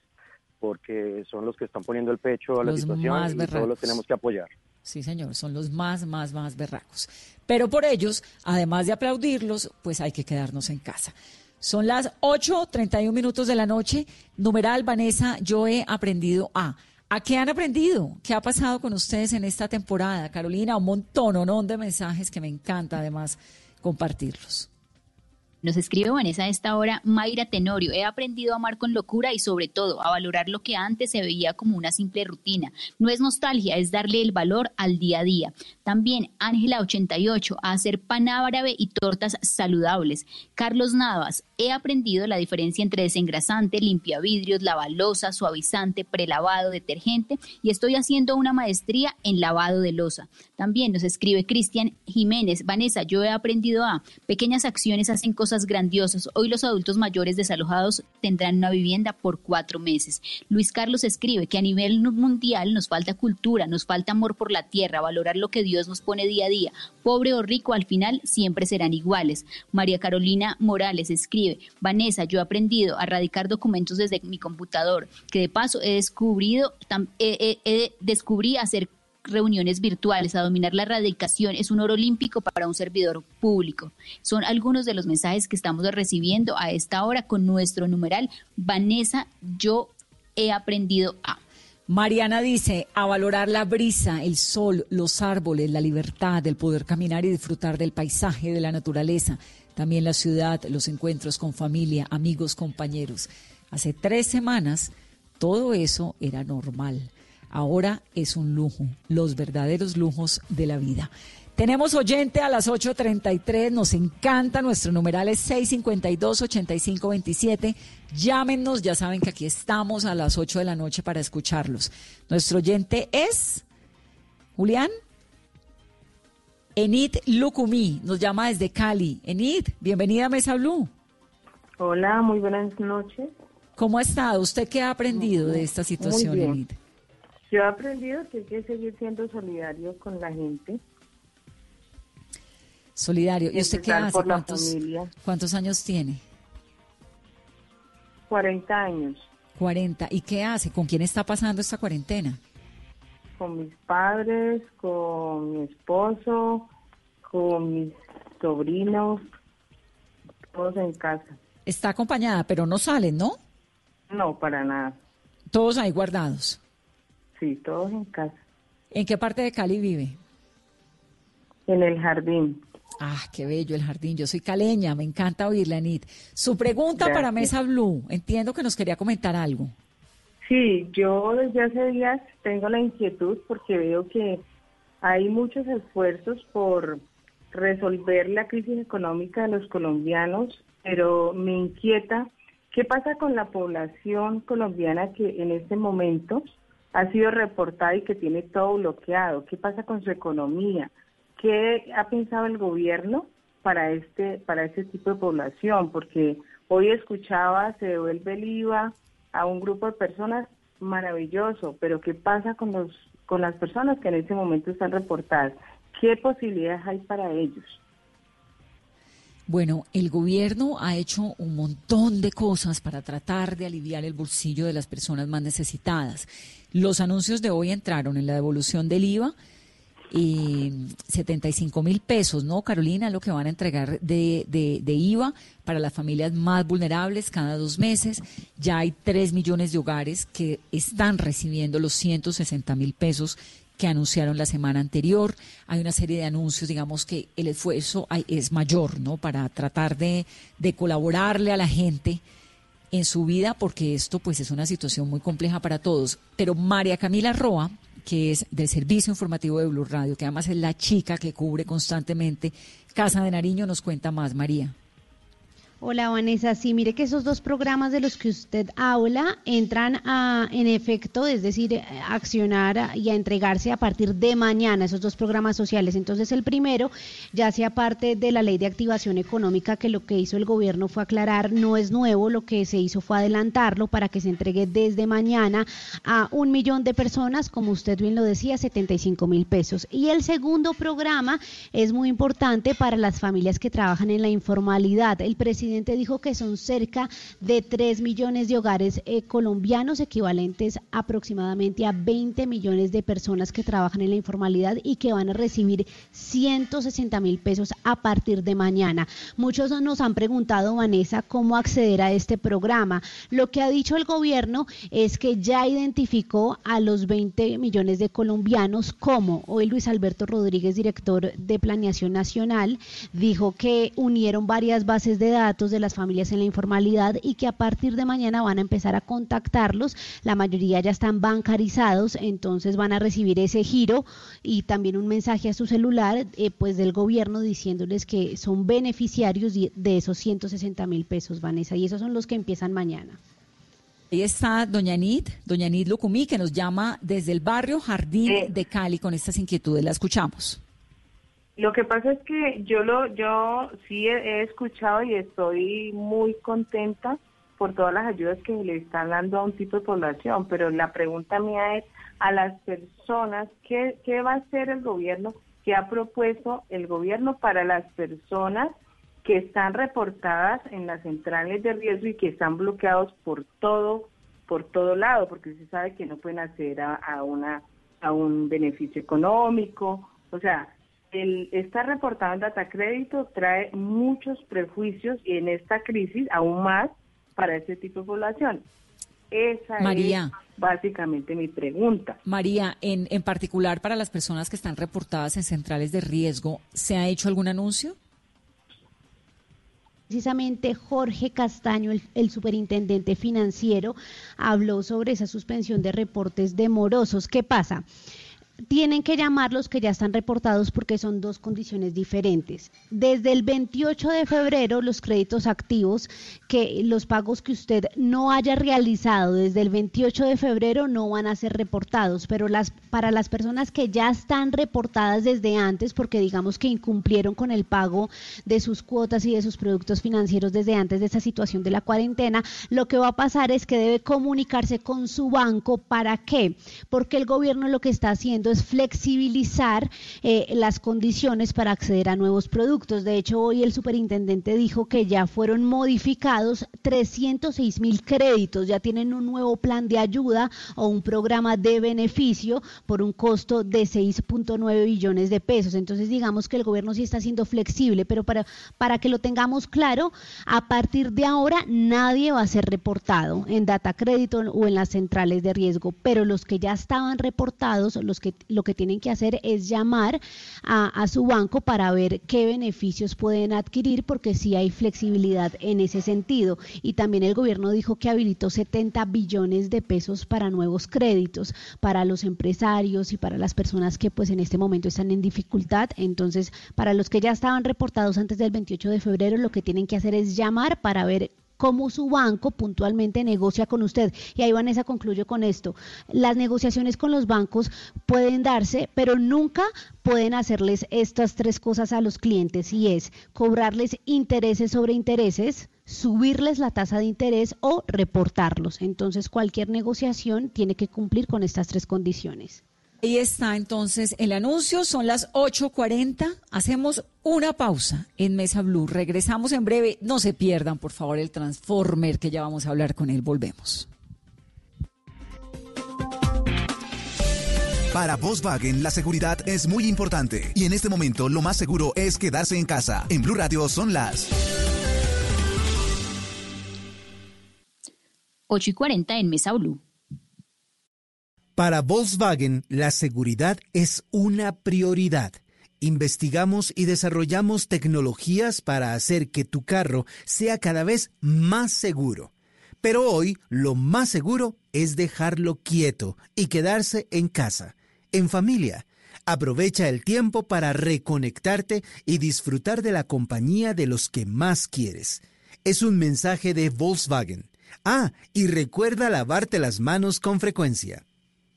Speaker 4: porque son los que están poniendo el pecho a la situación y todos los tenemos que apoyar.
Speaker 2: Sí, señor, son los más, más, más berracos. Pero por ellos, además de aplaudirlos, pues hay que quedarnos en casa. Son las 8.31 minutos de la noche. Numeral, Vanessa, yo he aprendido a... ¿A qué han aprendido? ¿Qué ha pasado con ustedes en esta temporada? Carolina, un montón, un montón de mensajes que me encanta además compartirlos.
Speaker 3: Nos escribe Vanessa a esta hora, Mayra Tenorio, he aprendido a amar con locura y sobre todo a valorar lo que antes se veía como una simple rutina. No es nostalgia, es darle el valor al día a día. También Ángela 88, a hacer pan árabe y tortas saludables. Carlos Navas, he aprendido la diferencia entre desengrasante, limpiavidrios, lavalosa, suavizante, prelavado, detergente y estoy haciendo una maestría en lavado de losa. También nos escribe Cristian Jiménez, Vanessa, yo he aprendido a pequeñas acciones hacen cosas grandiosas. Hoy los adultos mayores desalojados tendrán una vivienda por cuatro meses. Luis Carlos escribe que a nivel mundial nos falta cultura, nos falta amor por la tierra, valorar lo que Dios nos pone día a día. Pobre o rico, al final siempre serán iguales. María Carolina Morales escribe, Vanessa, yo he aprendido a radicar documentos desde mi computador, que de paso he descubrido, descubrí hacer reuniones virtuales, a dominar la radicación, es un oro olímpico para un servidor público. Son algunos de los mensajes que estamos recibiendo a esta hora con nuestro numeral. Vanessa, yo he aprendido a.
Speaker 2: Mariana dice, a valorar la brisa, el sol, los árboles, la libertad, el poder caminar y disfrutar del paisaje, de la naturaleza, también la ciudad, los encuentros con familia, amigos, compañeros. Hace tres semanas todo eso era normal. Ahora es un lujo, los verdaderos lujos de la vida. Tenemos oyente a las 8.33, nos encanta, nuestro numeral es 652-8527. Llámenos, ya saben que aquí estamos a las 8 de la noche para escucharlos. Nuestro oyente es, Julián. Enid Lucumí, nos llama desde Cali. Enid, bienvenida a Mesa Blue.
Speaker 5: Hola, muy buenas noches.
Speaker 2: ¿Cómo ha estado? ¿Usted qué ha aprendido de esta situación, Enid?
Speaker 5: Yo he aprendido que hay que seguir siendo solidario con la gente.
Speaker 2: Solidario. ¿Y usted qué hace? ¿Cuántos, ¿Cuántos años tiene?
Speaker 5: 40 años.
Speaker 2: 40. ¿Y qué hace? ¿Con quién está pasando esta cuarentena?
Speaker 5: Con mis padres, con mi esposo, con mis sobrinos, todos en casa.
Speaker 2: Está acompañada, pero no salen, ¿no?
Speaker 5: No, para nada.
Speaker 2: Todos ahí guardados.
Speaker 5: Sí, todos en casa.
Speaker 2: ¿En qué parte de Cali vive?
Speaker 5: En el jardín.
Speaker 2: Ah, qué bello el jardín. Yo soy caleña, me encanta oírla, Anit. Su pregunta para Mesa Blue. Entiendo que nos quería comentar algo.
Speaker 5: Sí, yo desde hace días tengo la inquietud porque veo que hay muchos esfuerzos por resolver la crisis económica de los colombianos, pero me inquieta qué pasa con la población colombiana que en este momento ha sido reportada y que tiene todo bloqueado. ¿Qué pasa con su economía? ¿Qué ha pensado el gobierno para este para este tipo de población? Porque hoy escuchaba se devuelve el IVA a un grupo de personas maravilloso, pero ¿qué pasa con los con las personas que en este momento están reportadas? ¿Qué posibilidades hay para ellos?
Speaker 2: Bueno, el gobierno ha hecho un montón de cosas para tratar de aliviar el bolsillo de las personas más necesitadas. Los anuncios de hoy entraron en la devolución del IVA. Y 75 mil pesos, ¿no, Carolina? Lo que van a entregar de, de, IVA para las familias más vulnerables cada dos meses. Ya hay 3 millones de hogares que están recibiendo los 160 mil pesos que anunciaron la semana anterior. Hay una serie de anuncios, digamos que el esfuerzo es mayor, ¿no? Para tratar de, de colaborarle a la gente en su vida, porque esto pues es una situación muy compleja para todos. Pero María Camila Roa, que es del Servicio Informativo de Blue Radio, que además es la chica que cubre constantemente Casa de Nariño, nos cuenta más, María.
Speaker 6: Hola Vanessa, sí, mire que esos dos programas de los que usted habla entran a, en efecto, es decir, eh, accionar y a entregarse a partir de mañana, esos dos programas sociales. Entonces el primero ya sea parte de la ley de activación económica que lo que hizo el gobierno fue aclarar, no es nuevo, lo que se hizo fue adelantarlo para que se entregue desde mañana a un millón de personas, como usted bien lo decía, 75 mil pesos. Y el segundo programa es muy importante para las familias que trabajan en la informalidad. El presidente presidente dijo que son cerca de 3 millones de hogares eh, colombianos, equivalentes aproximadamente a 20 millones de personas que trabajan en la informalidad y que van a recibir 160 mil pesos a partir de mañana. Muchos nos han preguntado, Vanessa, cómo acceder a este programa. Lo que ha dicho el gobierno es que ya identificó a los 20 millones de colombianos como hoy Luis Alberto Rodríguez, director de Planeación Nacional, dijo que unieron varias bases de datos de las familias en la informalidad y que a partir de mañana van a empezar a contactarlos. La mayoría ya están bancarizados, entonces van a recibir ese giro y también un mensaje a su celular eh, pues del gobierno diciéndoles que son beneficiarios de esos 160 mil pesos, Vanessa, y esos son los que empiezan mañana.
Speaker 2: Ahí está doña Nid, doña Nid Lucumí, que nos llama desde el barrio Jardín de Cali con estas inquietudes. La escuchamos.
Speaker 5: Lo que pasa es que yo lo, yo sí he, escuchado y estoy muy contenta por todas las ayudas que le están dando a un tipo de población, pero la pregunta mía es a las personas, ¿qué, qué va a hacer el gobierno? ¿Qué ha propuesto el gobierno para las personas que están reportadas en las centrales de riesgo y que están bloqueados por todo, por todo lado, porque se sabe que no pueden acceder a, a una a un beneficio económico, o sea, el estar reportado en data crédito trae muchos prejuicios y en esta crisis aún más para este tipo de población. Esa es básicamente mi pregunta.
Speaker 2: María, en, en particular para las personas que están reportadas en centrales de riesgo, ¿se ha hecho algún anuncio?
Speaker 6: Precisamente Jorge Castaño, el, el, superintendente financiero, habló sobre esa suspensión de reportes demorosos. ¿Qué pasa? Tienen que llamar los que ya están reportados porque son dos condiciones diferentes. Desde el 28 de febrero, los créditos activos, que los pagos que usted no haya realizado desde el 28 de febrero no van a ser reportados, pero las para las personas que ya están reportadas desde antes, porque digamos que incumplieron con el pago de sus cuotas y de sus productos financieros desde antes de esa situación de la cuarentena, lo que va a pasar es que debe comunicarse con su banco. ¿Para qué? Porque el gobierno lo que está haciendo flexibilizar eh, las condiciones para acceder a nuevos productos. De hecho, hoy el superintendente dijo que ya fueron modificados 306 mil créditos, ya tienen un nuevo plan de ayuda o un programa de beneficio por un costo de 6.9 billones de pesos. Entonces, digamos que el gobierno sí está siendo flexible, pero para, para que lo tengamos claro, a partir de ahora nadie va a ser reportado en data crédito o en las centrales de riesgo, pero los que ya estaban reportados, los que lo que tienen que hacer es llamar a, su banco para ver qué beneficios pueden adquirir, porque sí hay flexibilidad en ese sentido. Y también el gobierno dijo que habilitó 70 billones de pesos para nuevos créditos, para los empresarios y para las personas que pues en este momento están en dificultad. Entonces, para los que ya estaban reportados antes del 28 de febrero, lo que tienen que hacer es llamar para ver cómo su banco puntualmente negocia con usted. Y ahí Vanessa concluyo con esto. Las negociaciones con los bancos pueden darse, pero nunca pueden hacerles estas tres cosas a los clientes y es cobrarles intereses sobre intereses, subirles la tasa de interés o reportarlos. Entonces cualquier negociación tiene que cumplir con estas tres condiciones.
Speaker 2: Ahí está entonces el anuncio, son las 8.40, hacemos una pausa en Mesa Blue, regresamos en breve, no se pierdan por favor el Transformer que ya vamos a hablar con él, volvemos.
Speaker 7: Para Volkswagen la seguridad es muy importante y en este momento lo más seguro es quedarse en casa. En Blue Radio son las
Speaker 3: 8 y 40 en Mesa Blue.
Speaker 8: Para Volkswagen, la seguridad es una prioridad. Investigamos y desarrollamos tecnologías para hacer que tu carro sea cada vez más seguro. Pero hoy lo más seguro es dejarlo quieto y quedarse en casa, en familia. Aprovecha el tiempo para reconectarte y disfrutar de la compañía de los que más quieres. Es un mensaje de Volkswagen. Ah, y recuerda lavarte las manos con frecuencia.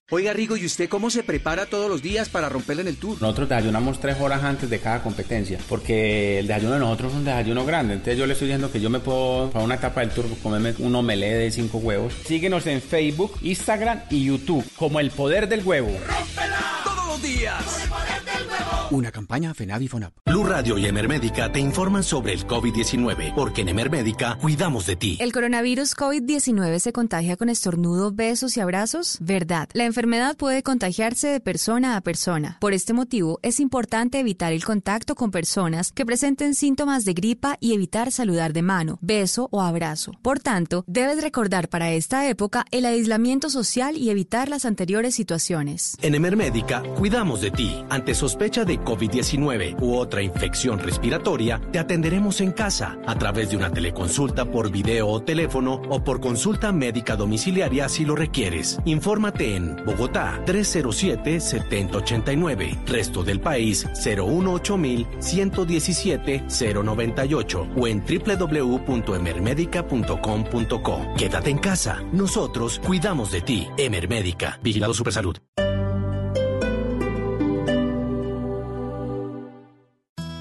Speaker 9: Oiga, Rigo, ¿y usted cómo se prepara todos los días para romperle en el tour?
Speaker 10: Nosotros desayunamos tres horas antes de cada competencia, porque el desayuno de nosotros es un desayuno grande. Entonces yo le estoy diciendo que yo me puedo, para una etapa del tour, comerme un omelé de cinco huevos. Síguenos en Facebook, Instagram y YouTube, como El Poder del Huevo.
Speaker 11: ¡Rómpela! Todos los días. el poder del huevo.
Speaker 9: Una campaña FENAVI FONAP.
Speaker 11: Blue Radio y Emermédica te informan sobre el COVID-19, porque en Emermédica cuidamos de ti.
Speaker 12: ¿El coronavirus COVID-19 se contagia con estornudo, besos y abrazos? Verdad. La enfermedad puede contagiarse de persona a persona. Por este motivo, es importante evitar el contacto con personas que presenten síntomas de gripa y evitar saludar de mano, beso o abrazo. Por tanto, debes recordar para esta época el aislamiento social y evitar las anteriores situaciones.
Speaker 11: En Emermédica cuidamos de ti. Ante sospecha de COVID-19 u otra infección respiratoria, te atenderemos en casa a través de una teleconsulta por video o teléfono o por consulta médica domiciliaria si lo requieres. Infórmate en Bogotá 307-7089, resto del país 018 117 098 o en www.emermedica.com.co. Quédate en casa, nosotros cuidamos de ti. Emermédica, Vigilado Supersalud.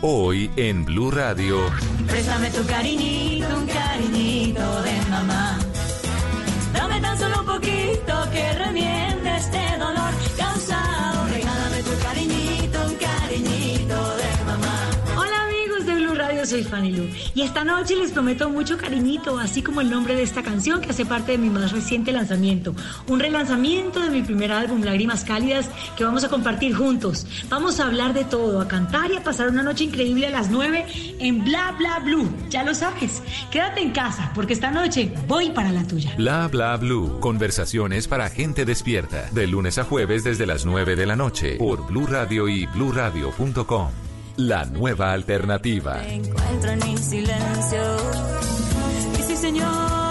Speaker 1: Hoy en Blue Radio.
Speaker 13: Préstame tu cariñito, un cariñito de mamá. Dame tan solo un poquito que remiende
Speaker 14: soy Fanny Lu. Y esta noche les prometo mucho cariñito, así como el nombre de esta canción que hace parte de mi más reciente lanzamiento. Un relanzamiento de mi primer álbum, Lágrimas Cálidas, que vamos a compartir juntos. Vamos a hablar de todo, a cantar y a pasar una noche increíble a las 9 en Bla Bla Blue. Ya lo sabes. Quédate en casa, porque esta noche voy para la tuya.
Speaker 1: Bla bla blue. Conversaciones para gente despierta. De lunes a jueves desde las 9 de la noche. Por Blue Radio y bluradio.com. La nueva alternativa.
Speaker 13: Me encuentro en mi silencio. Y sí, señor.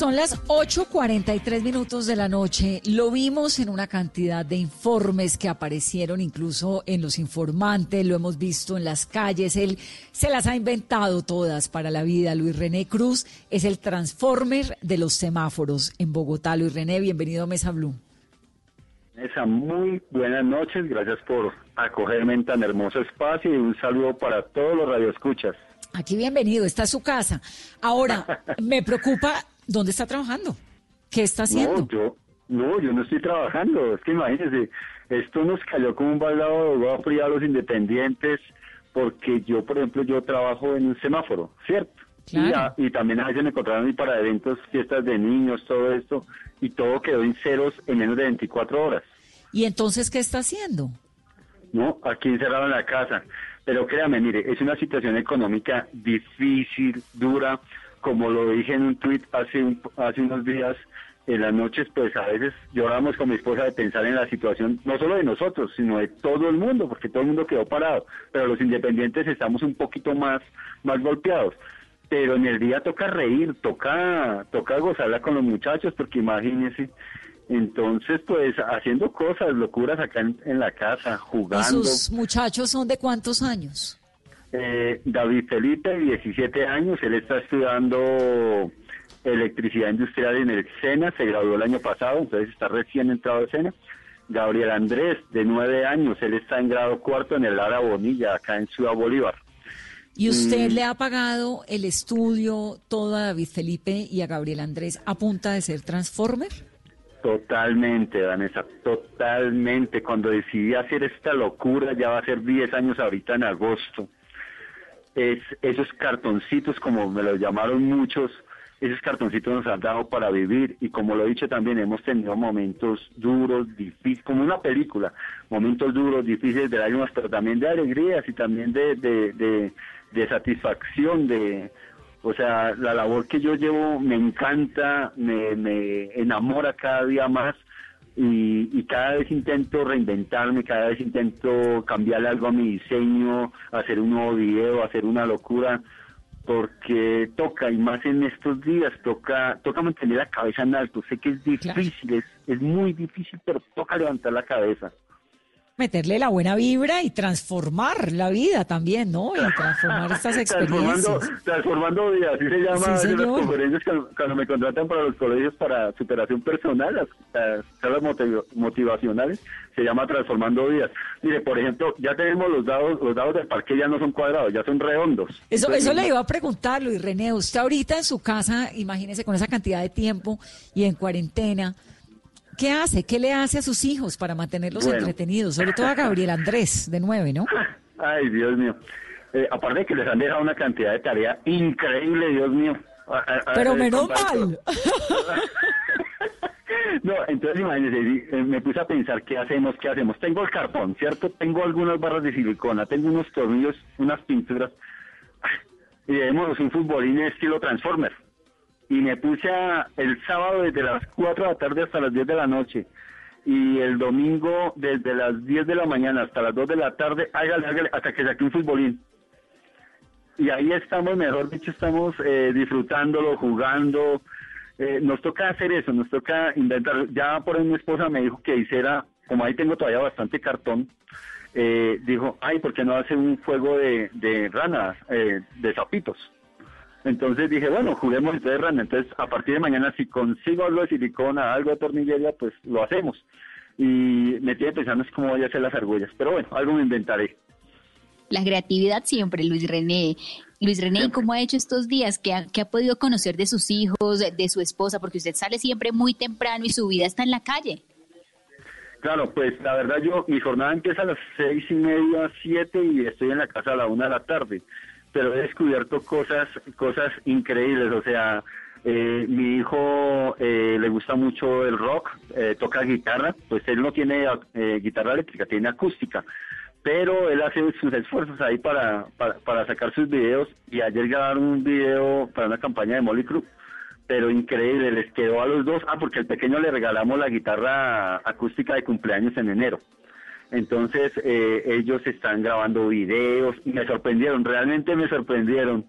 Speaker 2: Son las 8.43 minutos de la noche. Lo vimos en una cantidad de informes que aparecieron incluso en los informantes, lo hemos visto en las calles. Él se las ha inventado todas para la vida. Luis René Cruz es el transformer de los semáforos en Bogotá. Luis René, bienvenido a Mesa Blue.
Speaker 15: Esa muy buenas noches, gracias por acogerme en tan hermoso espacio y un saludo para todos los radioescuchas.
Speaker 2: Aquí bienvenido, esta es su casa. Ahora, me preocupa, ¿dónde está trabajando? ¿Qué está haciendo?
Speaker 15: No, yo no, yo no estoy trabajando, es que imagínense, esto nos cayó como un baldado de agua fría a los independientes porque yo, por ejemplo, yo trabajo en un semáforo, ¿cierto? Y,
Speaker 2: Claro.
Speaker 15: a- y también a veces me encontraron ahí para eventos, fiestas de niños, todo esto, y todo quedó en ceros en menos de 24 horas.
Speaker 2: ¿Y entonces qué está haciendo?
Speaker 15: ¿no? Aquí encerrado en la casa. Pero créame, mire, es una situación económica difícil, dura. Como lo dije en un tuit hace, un- hace unos días, en las noches, pues a veces lloramos con mi esposa de pensar en la situación, no solo de nosotros, sino de todo el mundo, porque todo el mundo quedó parado. Pero los independientes estamos un poquito más, más golpeados. Pero en el día toca reír, toca, toca gozarla con los muchachos, porque imagínense, entonces, pues haciendo cosas, locuras acá en, en la casa,
Speaker 2: ¿Y
Speaker 15: jugando.
Speaker 2: sus muchachos son de cuántos años?
Speaker 15: Eh, David Felipe, 17 años, él está estudiando electricidad industrial en el SENA, se graduó el año pasado, entonces está recién entrado al SENA. Gabriel Andrés, de 9 años, él está en grado cuarto en el Lara Bonilla, acá en Ciudad Bolívar.
Speaker 2: ¿Y usted
Speaker 15: Mm.
Speaker 2: le ha pagado el estudio todo a David Felipe y a Gabriel Andrés a punta de ser Transformer?
Speaker 15: Totalmente, Vanessa, totalmente. Cuando decidí hacer esta locura, ya va a ser 10 años ahorita en agosto, es esos cartoncitos, como me los llamaron muchos, esos cartoncitos nos han dado para vivir. Y como lo he dicho también, hemos tenido momentos duros, difíciles, como una película, momentos duros, difíciles de lágrimas, pero también de alegrías y también de, de, de, de satisfacción, de, o sea, la labor que yo llevo me encanta, me, me enamora cada día más y, y cada vez intento reinventarme, cada vez intento cambiarle algo a mi diseño, hacer un nuevo video, hacer una locura, porque toca, y más en estos días, toca toca mantener la cabeza en alto. Sé que es difícil, es, es muy difícil, pero toca levantar la cabeza.
Speaker 2: Meterle la buena vibra y transformar la vida también, ¿no? Y transformar estas experiencias.
Speaker 15: Transformando, transformando vidas, así se llama
Speaker 2: Sí,
Speaker 15: en las conferencias cuando, cuando me contratan para los colegios para superación personal, las, las charlas motiv- motivacionales, se llama transformando vidas. Mire, por ejemplo, ya tenemos los dados, los dados del parque ya no son cuadrados, ya son redondos.
Speaker 2: Eso,
Speaker 15: Entonces,
Speaker 2: eso le iba a preguntar, Luis René. Usted ahorita en su casa, imagínese con esa cantidad de tiempo y en cuarentena, ¿qué hace? ¿Qué le hace a sus hijos para mantenerlos
Speaker 15: Bueno.
Speaker 2: entretenidos? Sobre todo a Gabriel Andrés, de nueve, ¿no?
Speaker 15: Ay, Dios mío. Eh, aparte de que les han dejado una cantidad de tarea increíble, Dios mío. A- a- a-
Speaker 2: Pero menos mal.
Speaker 15: No, entonces imagínense, eh, me puse a pensar qué hacemos, qué hacemos. Tengo el cartón, ¿cierto? Tengo algunas barras de silicona, tengo unos tornillos, unas pinturas. Y debemos un futbolín estilo Transformer. Y me puse a, el sábado desde las 4 de la tarde hasta las 10 de la noche. Y el domingo desde las 10 de la mañana hasta las 2 de la tarde, hágale, hágale, hasta que saque un futbolín. Y ahí estamos, mejor dicho, estamos eh, disfrutándolo, jugando. Eh, nos toca hacer eso, nos toca inventar. Ya por ahí mi esposa me dijo que hiciera, como ahí tengo todavía bastante cartón, eh, dijo, ay, ¿por qué no hace un juego de, de ranas, eh, de sapitos? Entonces dije, bueno, juguemos entonces rana. Entonces, a partir de mañana, si consigo algo de silicona, algo de tornillería, pues lo hacemos. Y me tiene pensando cómo voy a hacer las argollas. Pero bueno, algo me inventaré.
Speaker 3: La creatividad siempre, Luis René. Luis René, ¿y cómo ha hecho estos días? ¿Qué ha, qué ha podido conocer de sus hijos, de su esposa? Porque usted sale siempre muy temprano y su vida está en la calle.
Speaker 15: Claro, pues la verdad yo, mi jornada empieza a las seis y media, siete y estoy en la casa a la una de la tarde. Pero he descubierto cosas, cosas increíbles. O sea, eh, mi hijo eh, le gusta mucho el rock, eh, toca guitarra, pues él no tiene eh, guitarra eléctrica, tiene acústica. Pero él hace sus esfuerzos ahí para, para, para sacar sus videos y ayer grabaron un video para una campaña de Molly Crew pero increíble, les quedó a los dos, ah, porque al pequeño le regalamos la guitarra acústica de cumpleaños en enero. Entonces eh, ellos están grabando videos y me sorprendieron, realmente me sorprendieron.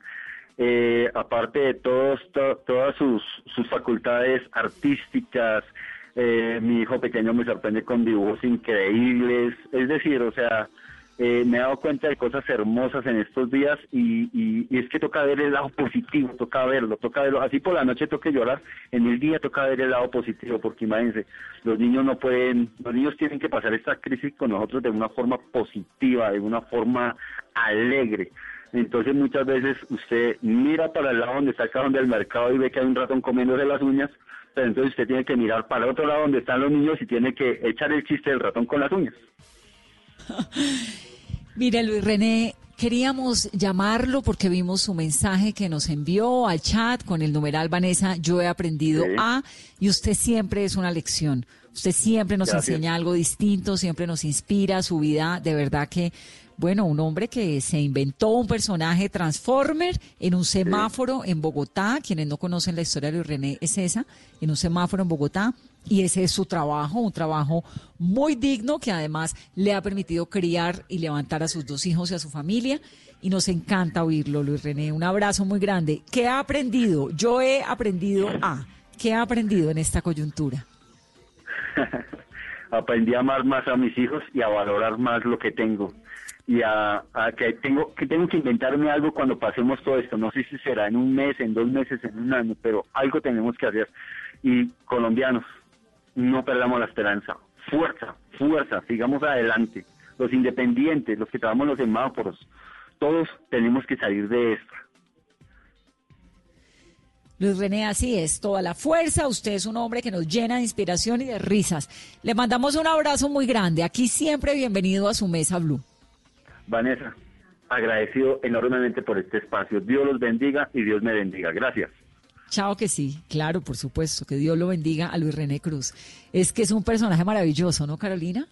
Speaker 15: Eh, aparte de todos, to- todas sus, sus facultades artísticas, eh, mi hijo pequeño me sorprende con dibujos increíbles, es decir, o sea, eh, me he dado cuenta de cosas hermosas en estos días y, y- y es que toca ver el lado positivo, toca verlo, toca verlo. Así por la noche toque llorar, en el día toca ver el lado positivo, porque imagínense, los niños no pueden, los niños tienen que pasar esta crisis con nosotros de una forma positiva, de una forma alegre. Entonces muchas veces usted mira para el lado donde está el cajón del mercado y ve que hay un ratón comiéndose las uñas, pero entonces usted tiene que mirar para el otro lado donde están los niños y tiene que echar el chiste del ratón con las uñas.
Speaker 2: Mire, Luis René, queríamos llamarlo porque vimos su mensaje que nos envió al chat con el numeral Vanessa, yo he aprendido
Speaker 16: Sí.
Speaker 2: a, y usted siempre es una lección. Usted siempre nos
Speaker 16: Gracias.
Speaker 2: enseña algo distinto, siempre nos inspira su vida. De verdad que, bueno, un hombre que se inventó un personaje Transformer en un semáforo en Bogotá. Quienes no conocen la historia de Luis René es esa, en un semáforo en Bogotá. Y ese es su trabajo, un trabajo muy digno que además le ha permitido criar y levantar a sus dos hijos y a su familia. Y nos encanta oírlo, Luis René. Un abrazo muy grande. ¿Qué ha aprendido? Yo he aprendido a. ¿Qué ha aprendido en esta coyuntura?
Speaker 15: aprendí a amar más a mis hijos y a valorar más lo que tengo y a, a que tengo que tengo que inventarme algo cuando pasemos todo esto no sé si será en un mes en dos meses en un año pero algo tenemos que hacer y colombianos no perdamos la esperanza fuerza fuerza sigamos adelante los independientes los que trabajamos los semáforos todos tenemos que salir de esto
Speaker 2: Luis René, así es, toda la fuerza. Usted es un hombre que nos llena de inspiración y de risas. Le mandamos un abrazo muy grande. Aquí siempre bienvenido a su mesa Blue.
Speaker 15: Vanessa agradecido enormemente por este espacio Dios los bendiga y Dios me bendiga gracias
Speaker 2: Chao que sí, claro, por supuesto. Que Dios lo bendiga a Luis René Cruz. Es que es un personaje maravilloso, ¿no, Carolina?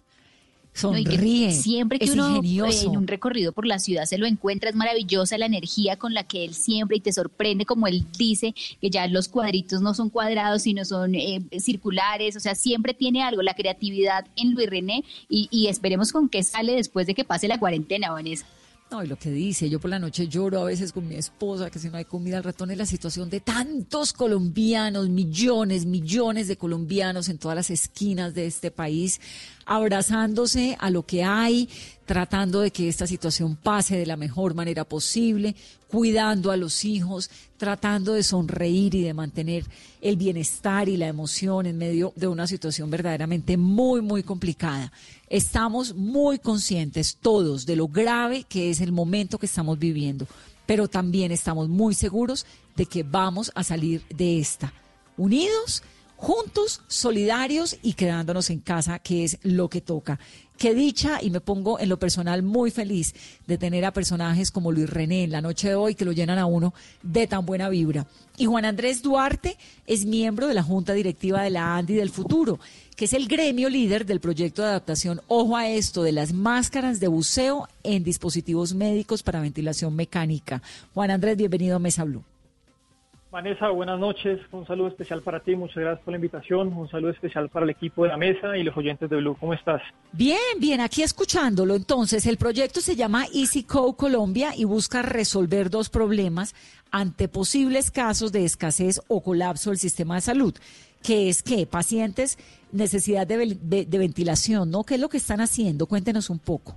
Speaker 3: No, y que
Speaker 2: Sonríe,
Speaker 3: siempre que
Speaker 2: es
Speaker 3: uno
Speaker 2: ingenioso.
Speaker 3: en un recorrido por la ciudad se lo encuentra, es maravillosa la energía con la que él siempre y te sorprende, como él dice, que ya los cuadritos no son cuadrados, sino son eh, circulares, o sea, siempre tiene algo, la creatividad en Luis René, y, y esperemos con qué sale después de que pase la cuarentena, Vanessa.
Speaker 2: No, y lo que dice, yo por la noche lloro a veces con mi esposa, que si no hay comida al ratón es la situación de tantos colombianos, millones, millones de colombianos en todas las esquinas de este país. Abrazándose a lo que hay, tratando de que esta situación pase de la mejor manera posible, cuidando a los hijos, tratando de sonreír y de mantener el bienestar y la emoción en medio de una situación verdaderamente muy, muy complicada. Estamos muy conscientes todos de lo grave que es el momento que estamos viviendo, pero también estamos muy seguros de que vamos a salir de esta unidos juntos, solidarios y quedándonos en casa, que es lo que toca. Qué dicha, y me pongo en lo personal muy feliz de tener a personajes como Luis René en la noche de hoy que lo llenan a uno de tan buena vibra. Y Juan Andrés Duarte es miembro de la Junta Directiva de la ANDI del Futuro, que es el gremio líder del proyecto de adaptación Ojo a esto de las máscaras de buceo en dispositivos médicos para ventilación mecánica. Juan Andrés, bienvenido a Mesa Blue.
Speaker 16: Vanessa, buenas noches. Un saludo especial para ti. Muchas gracias por la invitación. Un saludo especial para el equipo de la mesa y los oyentes de Blue. ¿Cómo estás?
Speaker 2: Bien, bien, aquí escuchándolo. Entonces, el proyecto se llama Easy Co Colombia y busca resolver dos problemas ante posibles casos de escasez o colapso del sistema de salud, que es que pacientes, necesidad de, de- de ventilación, ¿no? ¿Qué es lo que están haciendo? Cuéntenos un poco.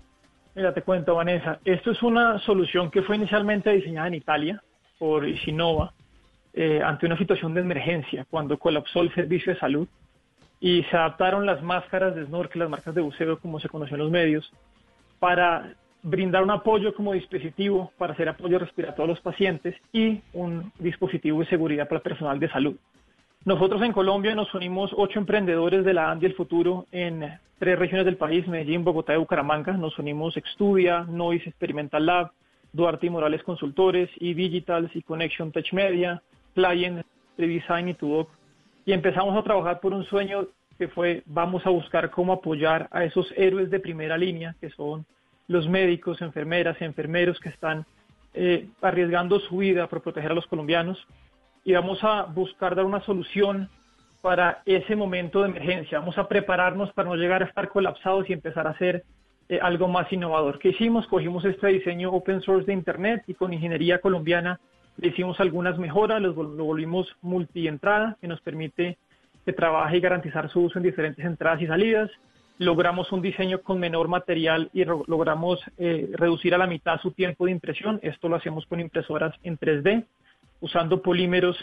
Speaker 16: Mira, te cuento, Vanessa. Esto es una solución que fue inicialmente diseñada en Italia por Isinova eh, ante una situación de emergencia, cuando colapsó el servicio de salud y se adaptaron las máscaras de snorkel, las marcas de buceo, como se conoció en los medios, para brindar un apoyo como dispositivo para hacer apoyo respiratorio a los pacientes y un dispositivo de seguridad para el personal de salud. Nosotros en Colombia nos unimos ocho emprendedores de la ANDI El Futuro en tres regiones del país, Medellín, Bogotá y Bucaramanga. Nos unimos Extudia, Noise Experimental Lab, Duarte y Morales Consultores, y Digitals y Connection Tech Media, Client, Redesign y Tudoc. Y empezamos a trabajar por un sueño que fue vamos a buscar cómo apoyar a esos héroes de primera línea, que son los médicos, enfermeras, enfermeros que están eh, arriesgando su vida por proteger a los colombianos y vamos a buscar dar una solución para ese momento de emergencia. Vamos a prepararnos para no llegar a estar colapsados y empezar a hacer eh, algo más innovador. ¿Qué hicimos? Cogimos este diseño open source de Internet y con ingeniería colombiana hicimos algunas mejoras, lo, vol- lo volvimos multientrada, que nos permite que trabaje y garantizar su uso en diferentes entradas y salidas. Logramos un diseño con menor material y logramos eh, reducir a la mitad su tiempo de impresión. Esto lo hacemos con impresoras en 3D usando polímeros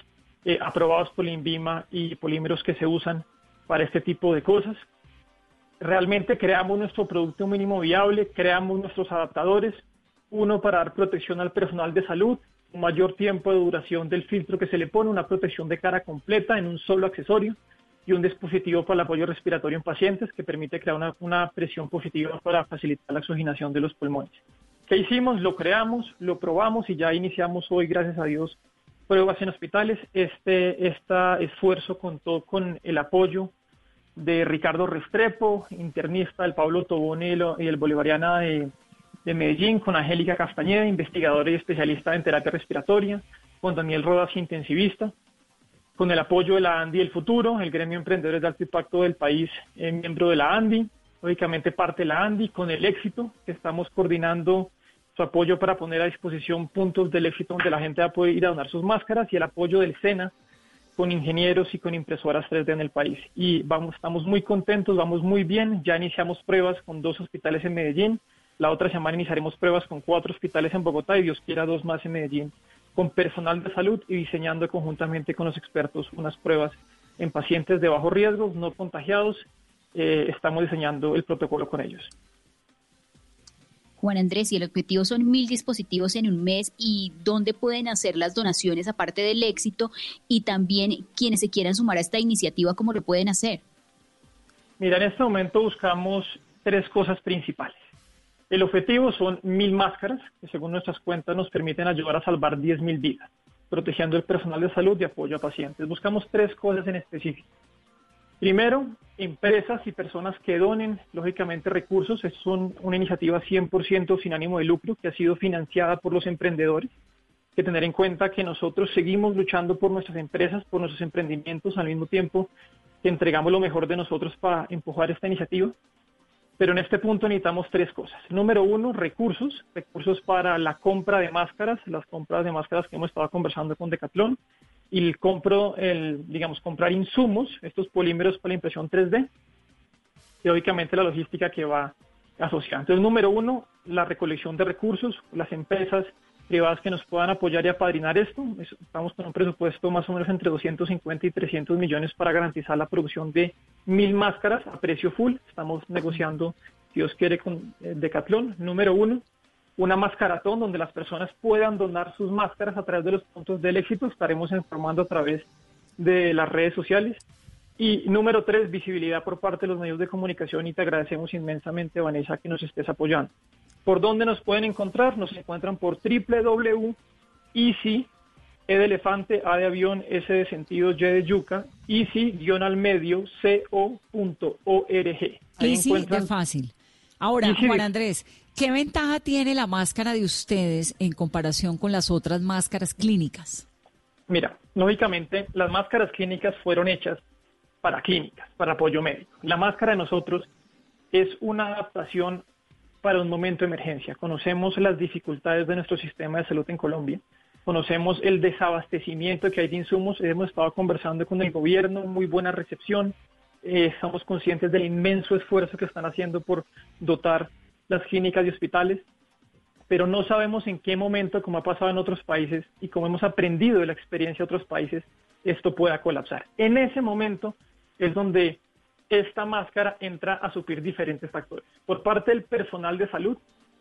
Speaker 16: eh, aprobados por INVIMA y polímeros que se usan para este tipo de cosas. Realmente creamos nuestro producto mínimo viable, creamos nuestros adaptadores, uno para dar protección al personal de salud, mayor tiempo de duración del filtro que se le pone, una protección de cara completa en un solo accesorio y un dispositivo para el apoyo respiratorio en pacientes que permite crear una, una presión positiva para facilitar la oxigenación de los pulmones. ¿Qué hicimos? Lo creamos, lo probamos y ya iniciamos hoy, gracias a Dios, pruebas en hospitales. Este, este esfuerzo contó con el apoyo de Ricardo Restrepo, internista del Pablo Tobón y, lo- y el Bolivariana de, de Medellín, con Angélica Castañeda, investigadora y especialista en terapia respiratoria, con Daniel Rodas, intensivista, con el apoyo de la ANDI El Futuro, el gremio de emprendedores de alto impacto del país, eh, miembro de la ANDI, lógicamente parte de la ANDI, con el éxito, que estamos coordinando su apoyo para poner a disposición puntos del éxito donde la gente va a poder ir a donar sus máscaras y el apoyo del SENA con ingenieros y con impresoras 3D en el país. Y vamos, estamos muy contentos, vamos muy bien. Ya iniciamos pruebas con dos hospitales en Medellín. La otra semana iniciaremos pruebas con cuatro hospitales en Bogotá y Dios quiera dos más en Medellín, con personal de salud y diseñando conjuntamente con los expertos unas pruebas en pacientes de bajo riesgo, no contagiados. Eh, estamos diseñando el protocolo con ellos.
Speaker 3: Juan Andrés, y el objetivo son mil dispositivos en un mes y dónde pueden hacer las donaciones aparte del éxito y también quienes se quieran sumar a esta iniciativa, cómo lo pueden hacer.
Speaker 16: Mira, en este momento buscamos tres cosas principales. El objetivo son mil máscaras, que según nuestras cuentas nos permiten ayudar a salvar 10 mil vidas, protegiendo el personal de salud y apoyo a pacientes. Buscamos tres cosas en específico. Primero, empresas y personas que donen, lógicamente, recursos. Es un- una iniciativa 100% sin ánimo de lucro que ha sido financiada por los emprendedores. Que tener en cuenta que nosotros seguimos luchando por nuestras empresas, por nuestros emprendimientos, al mismo tiempo que entregamos lo mejor de nosotros para empujar esta iniciativa. Pero en este punto necesitamos tres cosas. Número uno, recursos, recursos para la compra de máscaras, las compras de máscaras que hemos estado conversando con Decathlon, y el compro, el, digamos, comprar insumos, estos polímeros para la impresión 3D. lógicamente la logística que va asociada. Entonces, número uno, la recolección de recursos, las empresas privadas que nos puedan apoyar y apadrinar esto. Estamos con un presupuesto más o menos entre 250 y 300 millones para garantizar la producción de mil máscaras a precio full. Estamos negociando, si Dios quiere, con eh, Decathlon. Número uno, una mascaratón donde las personas puedan donar sus máscaras a través de los puntos del éxito. Estaremos informando a través de las redes sociales. Y número tres, visibilidad por parte de los medios de comunicación y te agradecemos inmensamente, Vanessa, que nos estés apoyando. ¿Por dónde nos pueden encontrar? Nos encuentran por www.easy, E de elefante, A de avión, S de sentido, Y de yuca, easy-al medio, co.org.
Speaker 2: Easy de fácil. Ahora, Juan Andrés, ¿qué ventaja tiene la máscara de ustedes en comparación con las otras máscaras clínicas?
Speaker 16: Mira, lógicamente las máscaras clínicas fueron hechas para clínicas, para apoyo médico. La máscara de nosotros es una adaptación para un momento de emergencia. Conocemos las dificultades de nuestro sistema de salud en Colombia, conocemos el desabastecimiento que hay de insumos, hemos estado conversando con el gobierno, muy buena recepción, eh, estamos conscientes del inmenso esfuerzo que están haciendo por dotar las clínicas y hospitales pero no sabemos en qué momento, como ha pasado en otros países y como hemos aprendido de la experiencia de otros países, esto pueda colapsar. En ese momento es donde esta máscara entra a suplir diferentes factores. Por parte del personal de salud,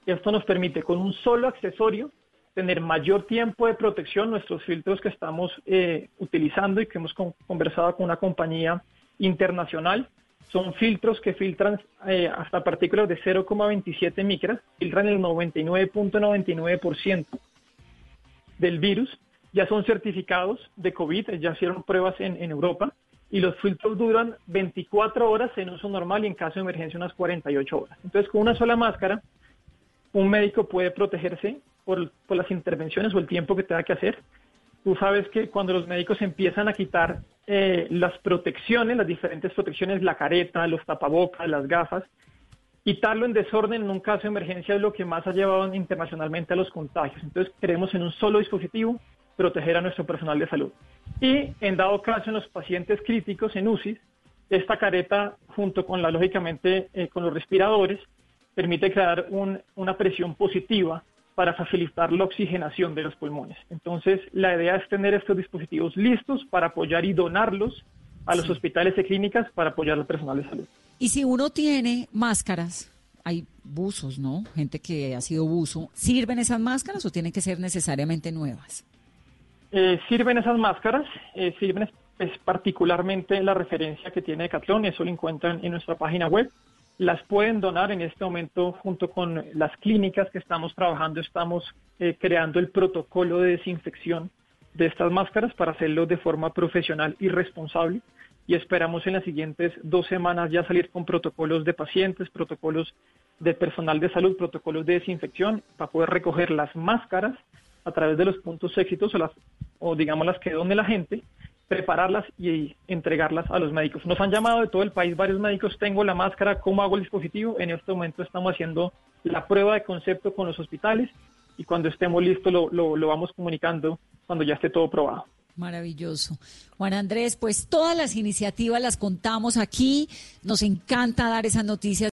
Speaker 16: esto nos permite con un solo accesorio tener mayor tiempo de protección. Nuestros filtros que estamos eh, utilizando y que hemos con- conversado con una compañía internacional son filtros que filtran eh, hasta partículas de 0,27 micras, filtran el 99.99% del virus, ya son certificados de COVID, ya hicieron pruebas en, en Europa y los filtros duran 24 horas en uso normal y en caso de emergencia unas 48 horas. Entonces con una sola máscara, un médico puede protegerse por, por las intervenciones o el tiempo que tenga que hacer. Tú sabes que cuando los médicos empiezan a quitar eh, las protecciones, las diferentes protecciones, la careta, los tapabocas, las gafas, quitarlo en desorden en un caso de emergencia es lo que más ha llevado internacionalmente a los contagios. Entonces queremos en un solo dispositivo proteger a nuestro personal de salud. Y en dado caso en los pacientes críticos en UCI, esta careta junto con la lógicamente eh, con los respiradores permite crear un- una presión positiva para facilitar la oxigenación de los pulmones. Entonces, la idea es tener estos dispositivos listos para apoyar y donarlos a los hospitales y clínicas para apoyar al personal de salud.
Speaker 2: Y si uno tiene máscaras, hay buzos, ¿no? Gente que ha sido buzo, ¿sirven esas máscaras o tienen que ser necesariamente nuevas?
Speaker 16: Eh, sirven esas máscaras, eh, sirven es, es particularmente la referencia que tiene Decathlon, eso lo encuentran en nuestra página web. Las pueden donar en este momento junto con las clínicas que estamos trabajando, estamos eh, creando el protocolo de desinfección de estas máscaras para hacerlo de forma profesional y responsable y esperamos en las siguientes dos semanas ya salir con protocolos de pacientes, protocolos de personal de salud, protocolos de desinfección para poder recoger las máscaras a través de los puntos éxitos o, las, o digamos las que done la gente, prepararlas y entregarlas a los médicos. Nos han llamado de todo el país varios médicos, tengo la máscara, ¿cómo hago el dispositivo? En este momento estamos haciendo la prueba de concepto con los hospitales y cuando estemos listos lo, lo vamos comunicando cuando ya esté todo probado.
Speaker 2: Maravilloso. Juan Andrés, pues todas las iniciativas las contamos aquí. Nos encanta dar esas noticias.